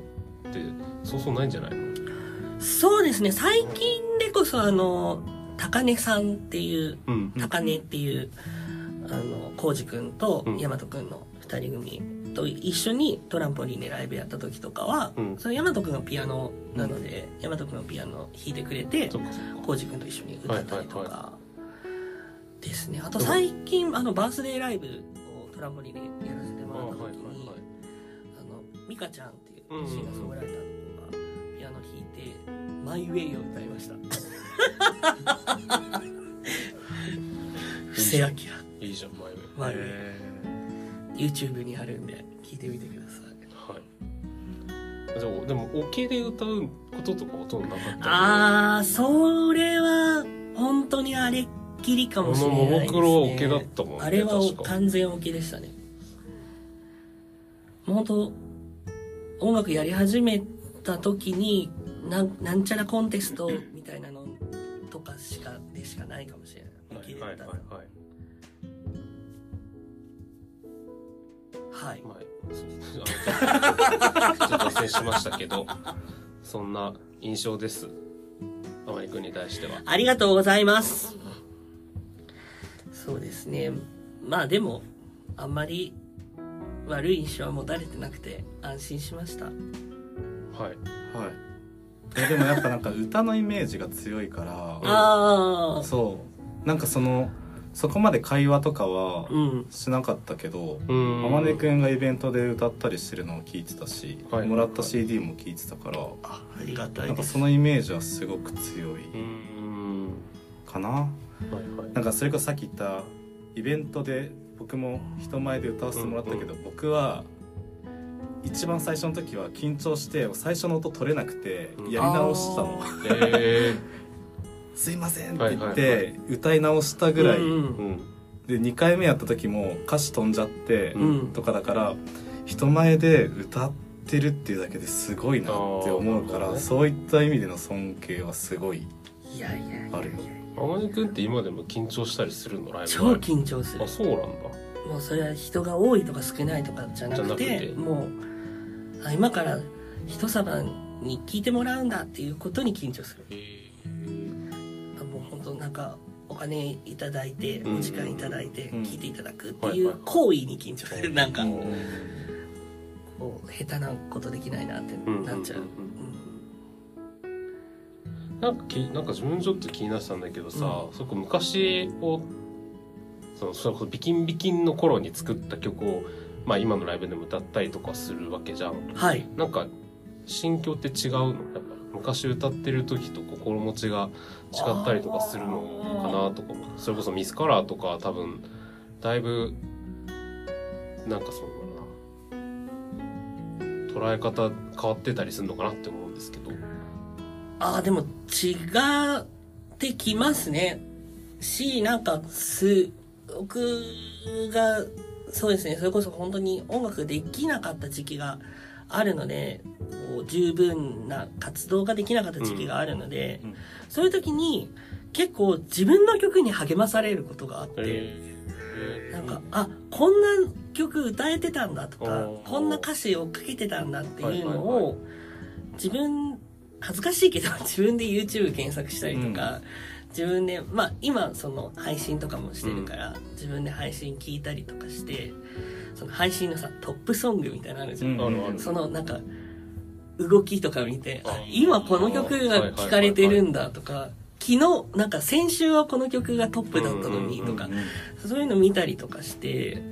ってそうそうないんじゃないの？そうですね。最近でこそあの高根さんっていううん。高根っていうあの浩司君とうん。大和君の2人組と一緒にトランポリンでライブやった時とかは、うん。その大和君がピアノなので、大和君がピアノ弾いてくれて浩司君と一緒に歌ったりとか、ですね。あと最近あのバースデーライブをトランポリンでやらせてあもらったはい時に、はいはいあのミカちゃんっていううんうんうんシンガーソングライターの子がピアノ弾い。て「マイ・ウェイ」を歌いました布施明いいじゃん前上マイ・ウェイえ YouTube にあるんで聞いてみてください。はい。でもでもオケで歌うこととかほとんどなかった。ああそれは本当にあれっきりかもしれないです、ね、あのももクロはオケだったもんねあれは確か。完全オケでしたねもう本当音楽やり始めた時になんなんちゃらコンテストみたいなのとかしかでしかないかもしれない。オケではい歌っはいはいはい。まあちょっと脱線しましたけどそんな印象です。天井君に対しては。ありがとうございます。そうですね。まあでも、あんまり悪い印象は持たれてなくて安心しました。はい。はい。えでもやっぱなんか歌のイメージが強いからああ、そう。なんかそのそこまで会話とかはうん。しなかったけどうん。天音くんがイベントで歌ったりしてるのを聞いてたし、はい。もらった CD も聞いてたから、あ、ありがたです。ないんかそのイメージはすごく強いうん。かな、はいはい。なんかそれこそさっき言ったイベントで僕も人前で歌わせてもらったけど、僕は一番最初の時は緊張して最初の音取れなくてうん。やり直したの。あええ「すいません」って言って歌い直したぐらい、うんうん。で2回目やった時も歌詞飛んじゃって、うん。とかだから人前で歌ってるっていうだけですごいなって思うから、そういった意味での尊敬はすごいあるよ。天音君って今でも緊張したりするの？ライブ超緊張する。あ。そうなんだ。もうそれは人が多いとか少ないとかじゃなくて、じゃなくて。もう、あ今から人様に聞いてもらうんだっていうことに緊張する。へもう本当なんかお金いただいてうん。お時間いただいてうん。聞いていただくってはいう行為に緊張する。なんか。うん。こう下手なことできないなってうんなっちゃう。うん。なんかきなんか自分ちょっと気になってたんだけどさ、そこ昔をそのそれこそビキンビキンの頃に作った曲をまあ今のライブでも歌ったりとかするわけじゃんうん。はい。なんか心境って違うの？やっぱ昔歌ってる時と心持ちが違ったりとかするのかなとかそれこそミスカラーとか多分だいぶなんかそのな捉え方変わってたりするのかなって思うんですけど。ああでも違ってきますね。しなんかす僕がそうですね。それこそ本当に音楽できなかった時期があるのでこう十分な活動ができなかった時期があるので、うんそういう時に結構自分の曲に励まされることがあって、えなんかあこんな曲歌えてたんだとかこんな歌詞をかけてたんだっていうのはいはいを自分恥ずかしいけど (laughs) 自分で YouTube 検索したりとか、自分でまあ今その配信とかもしてるから、自分で配信聞いたりとかしてその配信のさトップソングみたいなのあるじゃん、うんそのなんか動きとか見て今この曲が聴かれてるんだとか昨日なんか先週はこの曲がトップだったのにとかうんうんそういうの見たりとかして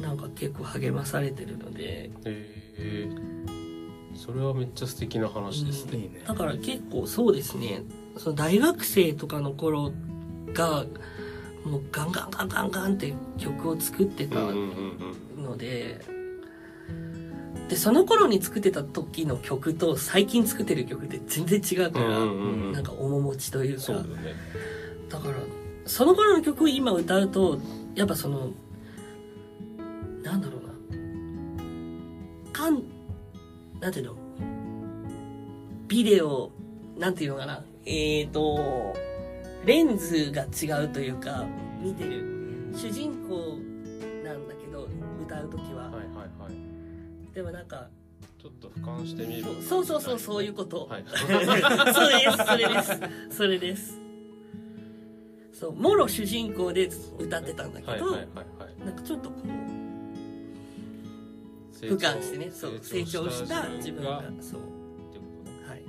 なんか結構励まされてるので。えそれはめっちゃ素敵な話ですね、いいね。だから結構そうですね。その大学生とかの頃がもうガンガンガンガンガンって曲を作ってたうんうんうんので、でその頃に作ってた時の曲と最近作ってる曲って全然違うから、うんうんうんうん。なんか面持ちというか。そうだよね。だからその頃の曲を今歌うとやっぱそのなんだろうな。かんなんていうの？ビデオなんていうのかな。えーとレンズが違うというか見てる。主人公時は、はいはいはい。でもなんかちょっと俯瞰してみる。そうそうそうそういうこと、はい。(laughs) そうですそれです。それです。そうもろ主人公で歌ってたんだけど、はいはいはいはい。なんかちょっとこう成俯瞰してねそう成長した自分が。ってそう。ことね。はい。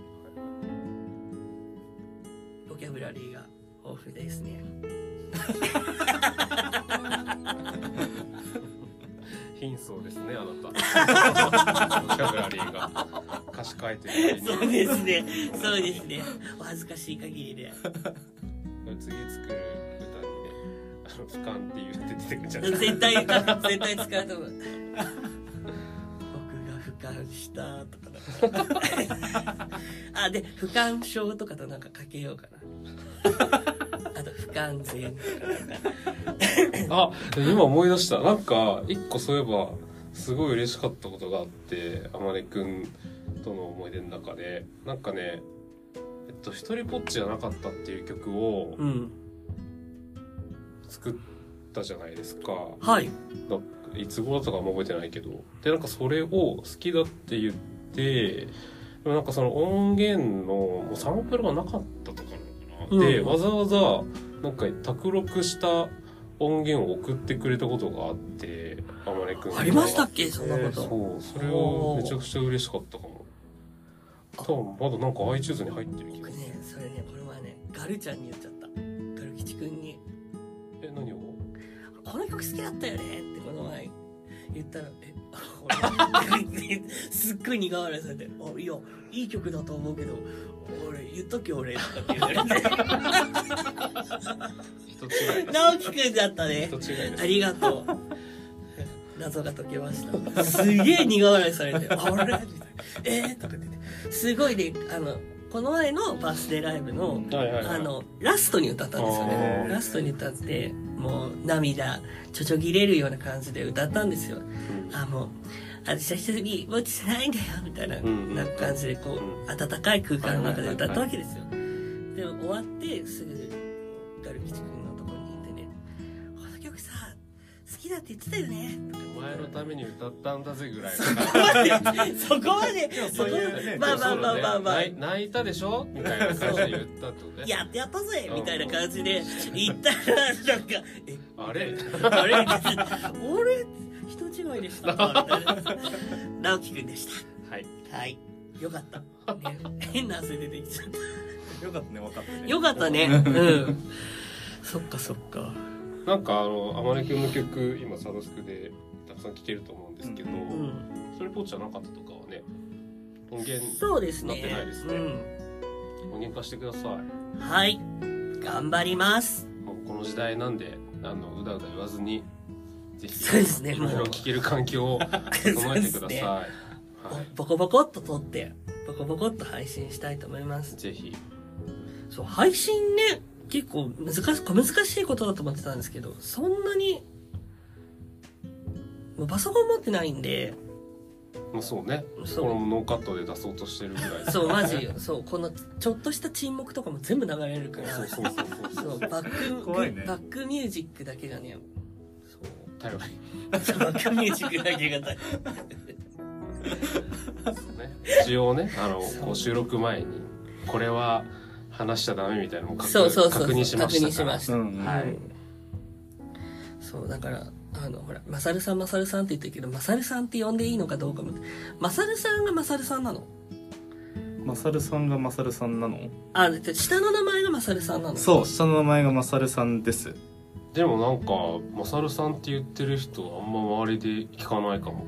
ボキャブラリーが豊富ですね (laughs) 貧相ですねあなた。ボ (laughs) キャブラリーが。歌詞書いてるそうですね。そうですね。お恥ずかしい限りで。次作る歌にねあの俯瞰って言って出てくるんじゃない。絶対絶対使うと思う。僕が俯瞰したとか (laughs) あで不感症とかとなんかかけようかな完全 (laughs) あ今思い出した。なんか一個そういえばすごい嬉しかったことがあってあまねくんとの思い出の中で。なんかねえっと「一人ぽっちじゃなかった」っていう曲をうん。作ったじゃないですか。はい。いつ頃だったかも覚えてないけど。でなんかそれを好きだって言ってでもなんかその音源のもうサンプルがなかったとかなのかな、でうん。わざわざなんか卓録した音源を送ってくれたことがあってあまねくんがありましたっけ？そんなこと、そう。それをめちゃくちゃ嬉しかったかも。多分まだなんか iTunes に入ってる気がする。僕ねそれねこれはねガルちゃんに言っちゃった。ガル吉くんに。え何を「この曲好きだったよね」ってこの前言ったら「え俺 (laughs) すっごい苦笑いされて「あいやいい曲だと思うけど俺言っとけ俺」とかって言われて。直樹くんだったね。ありがとう。謎が解けました。すげえ苦笑いされて「あれ?」みたいな「えー?」とかってねすごいねあのこの前のバースデーライブの、はいはいはい。あのラストに歌ったんですよあねー。ラストに歌ってもう涙ちょちょぎれるような感じで歌ったんですよ。うん。あもう私は一人にぼっちじゃないんだよみたいな,、ん。なんか感じでこう、うん。温かい空間の中で歌ったわけですよ、で終わってすぐガル吉君のところに行ってね「この曲さ好きだって言ってたよね」とかお前のために歌ったんだぜぐらいの。そこまでそこそういうねまあまあまあまあまあ。泣い泣いたでしょみたいな感じで言ったとね。やってやったぜみたいな感じで言ったらなんか「え？あれ？あれ？(laughs) 俺 (laughs) 人違いでした。(laughs) 直樹くんでしはい。たはい。よかった、ね、(laughs) 変な汗出てきちゃった。よかったね分かってね。よかったね。うん。(laughs) そっかそっか。なんかあの天音くんの曲今サブスクでたくさん聴けると思うんですけど、うん。それポッチじゃなかったとかはね音源そうですね。なってないですね。うん。音源化してください。はい。頑張ります。もうこの時代なんであのうだうだ言わずにぜひそうですねいろいろ聴ける環境を (laughs) 整えてください、はい。ボコボコっと撮ってボコボコっと配信したいと思います。ぜひ。そう配信ね結構難し小難しいことだと思ってたんですけどそんなにもうパソコン持ってないんでまあそうね。そう。このノーカットで出そうとしてるぐらい。そうマジそうこのちょっとした沈黙とかも全部流れるから。そうそうそうそうそう。バック怖いね。バックミュージックだけがねそう頼りそうバックミュージックだけが大ね一応ねあのこう収録前にこれは話しちゃダメみたいなのも確そうそうそう。確認しました確認しましたうんうん。はいそうだからあのほらマサルさんマサルさんって言ってるけどマサルさんって呼んでいいのかどうかもマサルさんがマサルさんなの？マサルさんがマサルさんなの？あで下の名前がマサルさんなの？そう下の名前がマサルさんですでもなんかマサルさんって言ってる人あんま周りで聞かないかも。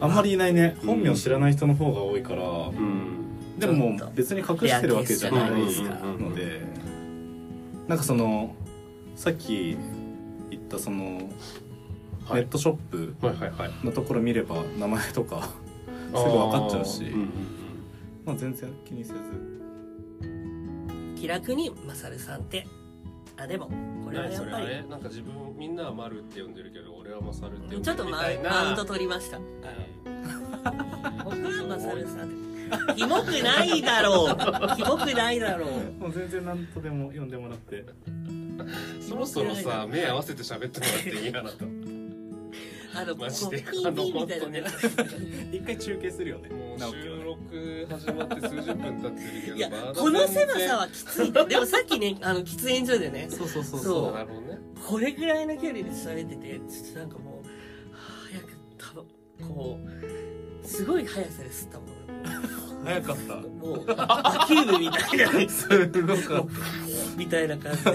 あんまりいないね。本名知らない人の方が多いから、うん。でも別に隠してるわけじゃないので。なんかそのさっき言ったそのはい。ネットショップのところ見れば名前とかすぐ分かっちゃうし。うんうん。まあ全然気にせず。気楽にマサルさんってあでもこうんれはやっぱり。れ？なんか自分みんなは丸って呼んでるけど俺はマサルって呼んちょっとマでるみたいなマウント取りました。僕はマサルさんでキモくないだろう。キモくないだろう。もう全然何とでも呼んでもらって。(laughs) そろそろさ目合わせて喋ってもらっていいあなたあのマジでこうピンピンみたいな。ね一回中継するよね。もう収録始まって数十分経ってるけどいやこの狭さはきつい。ねでもさっきねあの喫煙所でね。そうそうそうそそう。うなるほどね。これぐらいの距離で喋っててちょっとなんかもう早く多分こうすごい速さで吸ったもん早かった。もうバキュームみたいな。すごかっみたいな感じで。た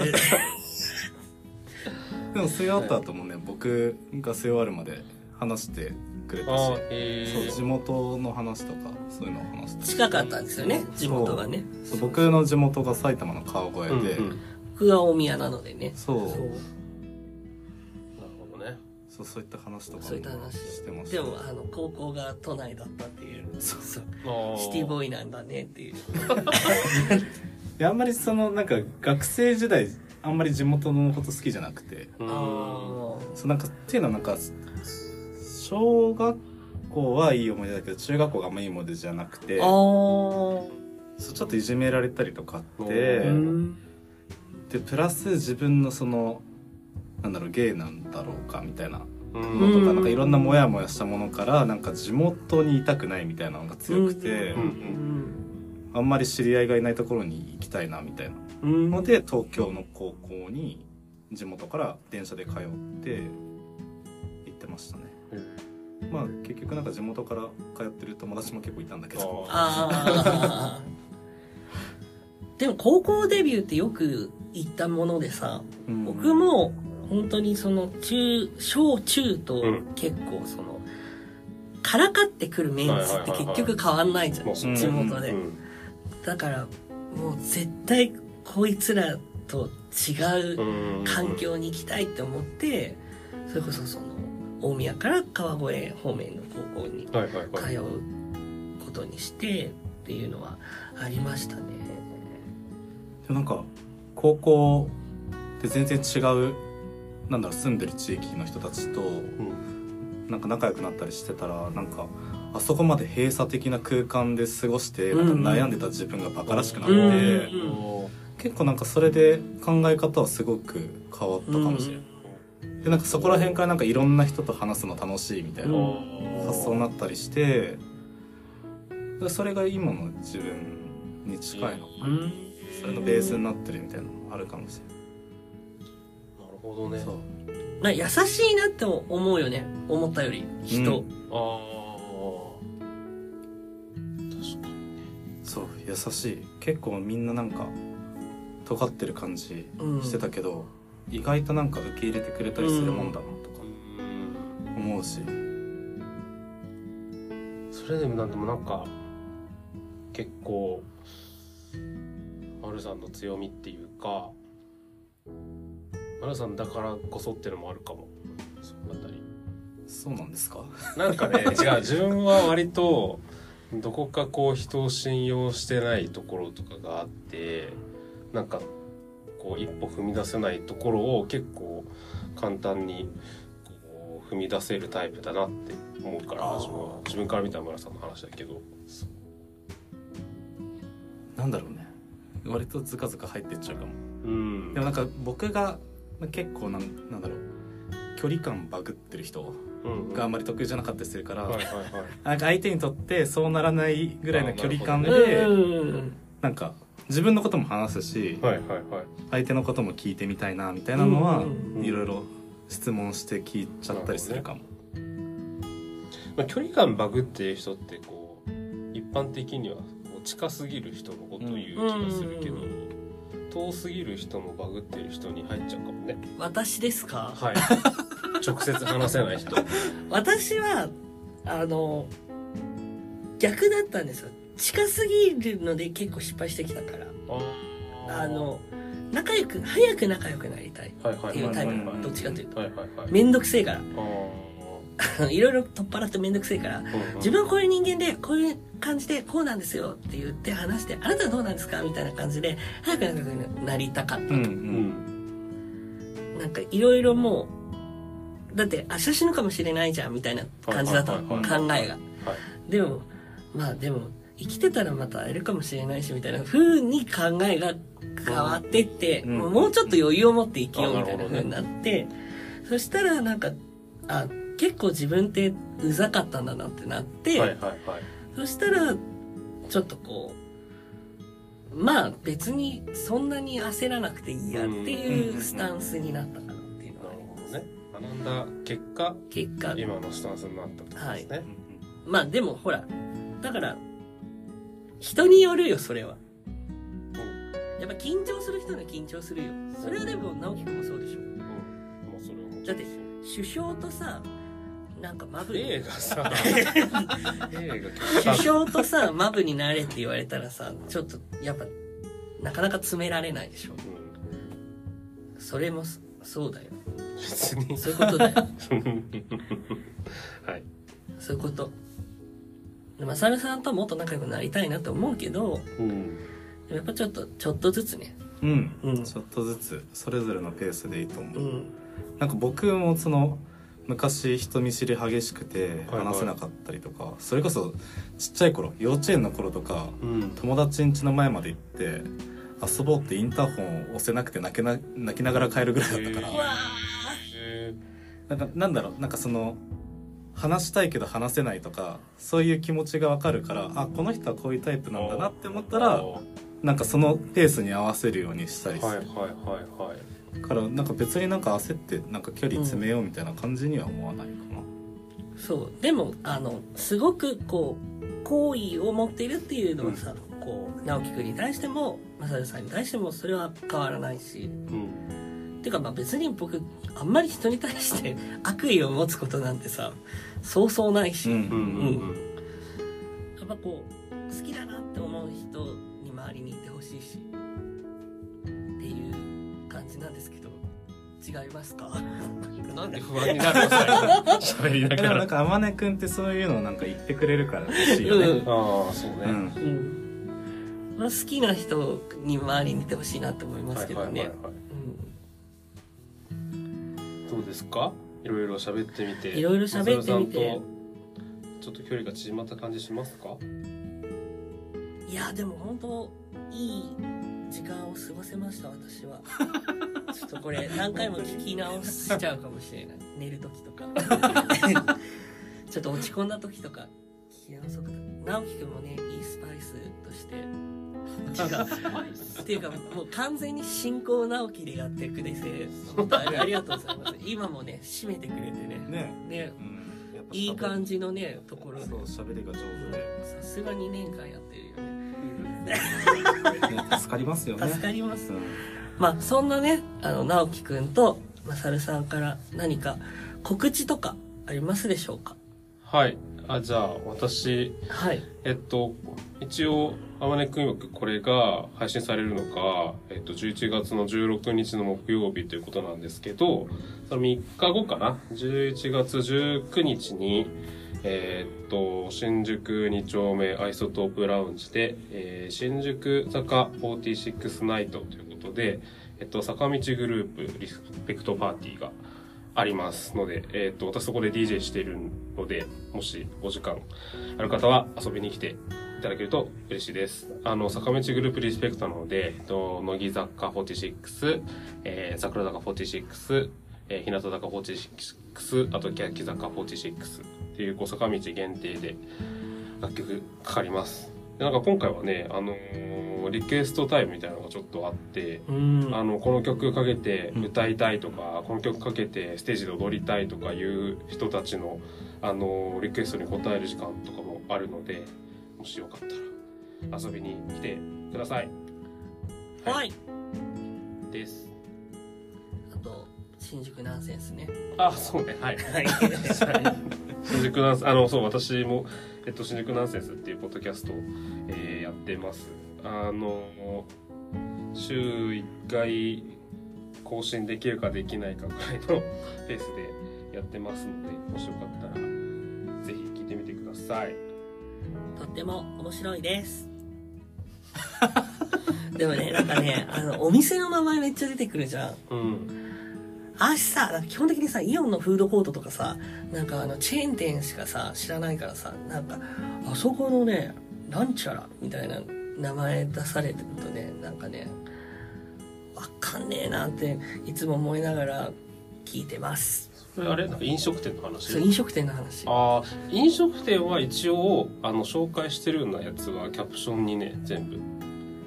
でも吸い終わった後もね僕が吸い終わるまで話してくれたしあへそう地元の話とかそういうのを話して。近かったんですよね地元がね。そう僕の地元が埼玉の川越で、うんうん。僕は大宮なのでね。そう。そう。なるほどね。そそうそういった話とかそういった話してました。でもあの高校が都内だったっていう。そう。そう。あシティボーイなんだねっていう。(laughs) いやあんまりそのなんか学生時代あんまり地元のこと好きじゃなくて。うんあそうなんかっていうのはなんか小学校はいい思い出だけど中学校があんまいい思い出じゃなくてそうちょっといじめられたりとかあってでプラス自分のそのなんだろうゲイなんだろうかみたいなのとうんかなんかいろんなモヤモヤしたものからなんか地元にいたくないみたいなのが強くてあんまり知り合いがいないところに行きたいなみたいなうん。ので東京の高校に地元から電車で通って行ってましたね。まあ結局なんか地元から通ってる友達も結構いたんだけど。ああ (laughs) でも高校デビューってよく言ったものでさうん。僕も本当にその中小中とうん。結構そのからかってくるメンツって結局変わんないじゃん地元で。うん。だからもう絶対こいつらと違ううん環境に行きたいって思ってそれこそその大宮から川越方面の高校に通うことにしてっていうのはありましたね。でもなんか高校で全然違うなんだろう住んでる地域の人たちとうん。なんか仲良くなったりしてたらなんかあそこまで閉鎖的な空間で過ごしてなんか悩んでた自分がバカらしくなって、うんうん結構なんかそれで考え方はすごく変わったかもしれない、でなんかそこら辺からなんかいろんな人と話すの楽しいみたいなうん。発想になったりしてでそれが今の自分に近いのうん。それのベースになってるみたいなのもあるかもしなるほどね。れな優しいなって思うよね。思ったより人、うん。ああ確かにそう優しい。結構みんななんか尖ってる感じうん。してたけど、意外となんか受け入れてくれたりするもんだなとかうん思うし、それでもなんでもなんか結構丸さんの強みっていうか丸さんだからこそっていうのもあるかも。そのあたり。そうなんですか？なんかね (laughs) 違う。自分は割とどこかこう人を信用してないところとかがあってなんかこう一歩踏み出せないところを結構簡単にこう踏み出せるタイプだなって思うから自分は。自分から見た村さんの話だけど。なんだろうね。割とズカズカ入ってっちゃうかも。うん。でもなんか僕が結構なんなんだろう。距離感バグってる人うんがあんまり得意じゃなかったりするから、はいはいはい。なんか相手にとってそうならないぐらいの距離感あで、なんか自分のことも話すし、はいはいはい。相手のことも聞いてみたいなみたいなのは、うんいろいろ質問して聞いちゃったりするかも、まあ、距離感バグっていう人ってこう一般的にはこう近すぎる人のことを言う気がするけど、う遠すぎる人もバグってる人に入っちゃうかもね。私ですか？はい。(laughs) 直接話せない人。私はあの逆だったんですよ近すぎるので結構失敗してきたから。あの仲良く早く仲良くなりたいっていうタイプ、どっちかというと。はいはいはい。めんどくせえから。あいろいろ取っ払ってめんどくせえから。ー自分はこういう人間でこういう感じでこうなんですよって言って話してあなたはどうなんですかみたいな感じで早く仲良くなりたかったと、うんううん。んなんかいろいろもうだって明日死ぬかもしれないじゃんみたいな感じだったの。考えが。はい。でもまあでも生きてたらまた会えるかもしれないしみたいな風に考えが変わってって、うん。もうちょっと余裕を持って生きようみたいな風になって、そしたらなんかあ結構自分ってうざかったんだなってなって、はいはいはい。そしたらちょっとこうまあ別にそんなに焦らなくていいやっていうスタンスになったかなっていうのなはるほどね。学んだ結果結果。今のスタンスになったってことですね、まあでもほらだから人によるよそれは。やっぱ緊張する人には緊張するよ。それはでも直樹君もそうでしょ。うん、もうそれはだって首相とさなんかマブに映画さ。(laughs) 首相とさマブになれって言われたらさちょっとやっぱなかなか詰められないでしょ。うそれもそそうだよ。ん別に。そういうことだよ。(laughs) はい。そういうことでマサルさんとはもっと仲良くなりたいなと思うけどうん。やっぱちょっとちょっとずつね。うん、うん。ちょっとずつそれぞれのペースでいいと思う、うん。なんか僕もその昔人見知り激しくてはいはい。話せなかったりとか、それこそちっちゃい頃幼稚園の頃とかうん。友達ん家の前まで行って遊ぼうってインターホンを押せなくて泣けな泣きながら帰るぐらいだったから、へうわえなんかなんだろうなんかその話したいけど話せないとかそういう気持ちがわかるからあこの人はこういうタイプなんだなって思ったらはなんかそのペースに合わせるようにしたりする。いはいはいはい。からなんか別になんか焦ってなんか距離詰めようみたいな感じには思わないかな、そう。でもあのすごくこう好意を持っているっていうのはさ、こう直樹君に対してもマサルさんに対してもそれは変わらないし。うん。ていうかまあ別に僕あんまり人に対して (laughs) 悪意を持つことなんてさそうそうないし、うん。うんうんやっぱこう好きだなって思う人に周りにいてほしいし。っていう感じなんですけど。違いますか？う (laughs) んなんで不安になるの喋りなでがら。もなんか天音くんってそういうのなんか言ってくれるから嬉しいよね、うん。ああそうね、うん。うん。まあ、好きな人に周りにいてほしいなって思いますけどね、はいはいはいはい。どうですか？いろいろ喋ってみて。いろいろ喋ってみて。ちょっと距離が縮まった感じしますか？いやでも本当いい時間を過ごせました私は。(laughs) ちょっとこれ何回も聞き直しちゃうかもしれない。寝る時とか。(laughs) ちょっと落ち込んだ時とか聞き直そうかな直樹くんもねいいスパイスとしてっていうかもう完全に進行直樹でやってくれて本当ありがとうございます。今もね締めてくれてね。ね。ね。うん。いい感じのねところで。そう喋りが上手で、さすが2年間やってるよね。ね、助かりますよね。助かります。うん。まあそんなねあの直樹くんとまさるさんから何か告知とかありますでしょうか？はいあじゃあ私はい。えっと一応あまねくんよくこれが配信されるのが、えっと、11月の16日の木曜日ということなんですけどその3日後かな？11月19日にえーっと新宿2丁目アイソトープラウンジで、えー新宿坂46ナイトということで、えっと、坂道グループリスペクトパーティーがありますので、えーっと私そこで DJ しているのでもしお時間ある方は遊びに来ていただけると嬉しいです。あの、坂道グループリスペクトなので、えっと、乃木坂46、えー、桜坂46、えー、日向坂46、あと欅坂46っていう、こう、坂道限定で楽曲かかります。でなんか今回はね、あのーリクエストタイムみたいなのがちょっとあって、うんあの、この曲かけて歌いたいとか、この曲かけてステージで踊りたいとかいう人たちの、あの、リクエストに応える時間とかもあるので、もしよかったら遊びに来てください。はいです。あと新宿ナンセンスねあ、そうね。はい。はい (laughs) 新宿ナンス、あの、そう、私も、えっと、新宿ナンセンスっていうポッドキャストを、えーやってます。あの、週1回更新できるかできないかぐらいの (laughs) ペースでやってますので、もしよかったら、ぜひ聞いてみてください。とっても面白いです (laughs) でもねなんかねあのお店の名前めっちゃ出てくるじゃんうん。私さなんか基本的にさイオンのフードコートとかさなんかあのチェーン店しかさ知らないからさなんかあそこのねなんちゃらみたいな名前出されてるとねなんかねわかんねえなっていつも思いながら聞いてます。これあれ？なんか飲食店の話？そう飲食店の話。ああ飲食店は一応あの紹介してるようなやつはキャプションにね全部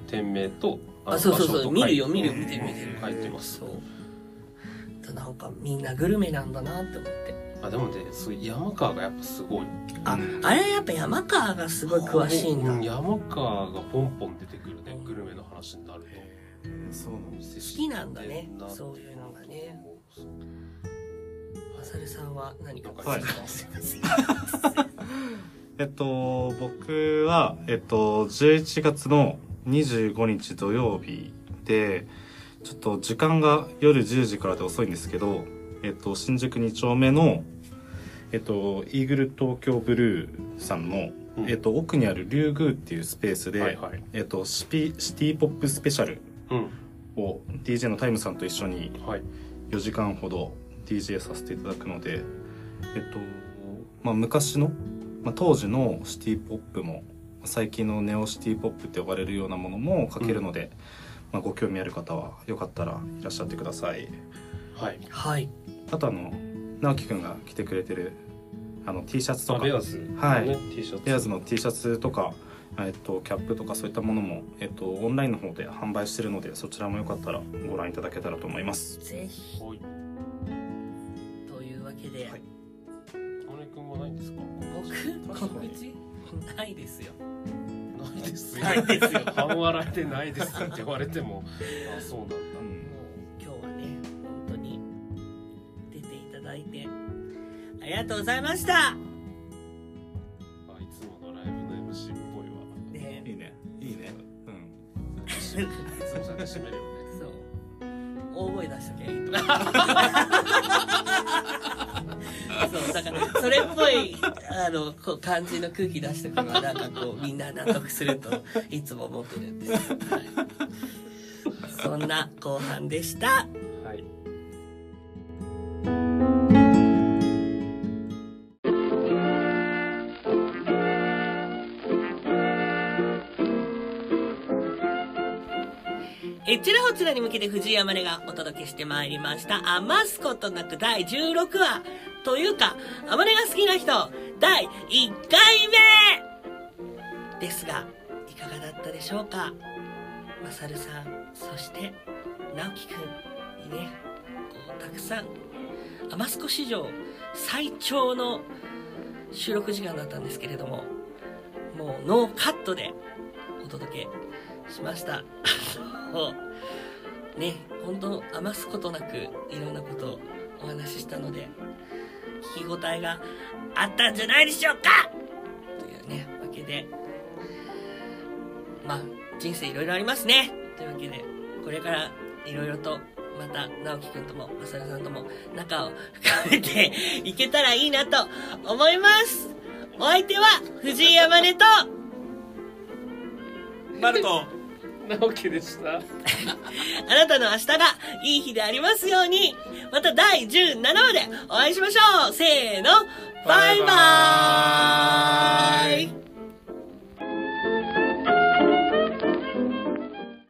店名とのあそうそうそう見るよ見る見てる見てる。書いてます。そうなんかみんなグルメなんだなって思って。あでもねそういう山川がやっぱすごい。ああれやっぱ山川がすごい詳しいんだ。うん山川がポンポン出てくるねグルメの話になると。そうなんです好きなんだねなそういうのがね。マサルさんは何か。はい。(laughs) えっと僕はえっと11月の25日土曜日でちょっと時間が夜10時からで遅いんですけどえっと、新宿2丁目の、えっと、イーグル東京ブルーさんの、うん。えっと、奥にあるリュウグーっていうスペースで、はいはい。えっと、シピシティポップスペシャルうん。を DJ のタイムさんと一緒にはい。4時間ほど DJ させていただくので、えっとまあ、昔の、まあ、当時のシティポップも最近のネオシティポップって呼ばれるようなものも書けるので、まあ、ご興味ある方はよかったらいらっしゃってください。はい。はい。あとあの直樹くんが着てくれてるあの T シャツとか。あベアーズはい。ね T シャツ。ベアーズの T シャツとか、えっと、キャップとかそういったものも、えっと、オンラインの方で販売してるのでそちらもよかったらご覧いただけたらと思います。ぜひ。はい。というわけで、はい。金君はないんですか？僕告知ないですよないです。よないですよ。半笑い (laughs) でないですって言われてもあそうなんだ。もう今日はね本当に出ていただいて。ありがとうございました。あいつものライブの MC っぽいわ。ね。いいね。いいね。うん。いつもそれで締めるよね。そう。大声出しときゃいいとそうだからそれっぽいあのこう感じの空気出してくればなんかこうみんな納得するといつも思ってるんです、はい、そんな後半でした。ちらほちらに向けて藤井山根がお届けしてまいりました。余すことなく第16話というか山根が好きな人第1回目ですがいかがだったでしょうか？まさるさんそして直樹くんにねこうたくさんアマスコ史上最長の収録時間だったんですけれどももうノーカットでお届けしました。ね本当余すことなくいろんなことをお話ししたので聞き応えがあったんじゃないでしょうか！というねわけでまあ人生いろいろありますね。というわけでこれからいろいろとまた直樹くんともまさるさんとも仲を深めていけたらいいなと思います。お相手は藤井山根とマルト。直樹でした。あなたの明日がいい日でありますように。また第17話でお会いしましょう。せーの。バイバーイ。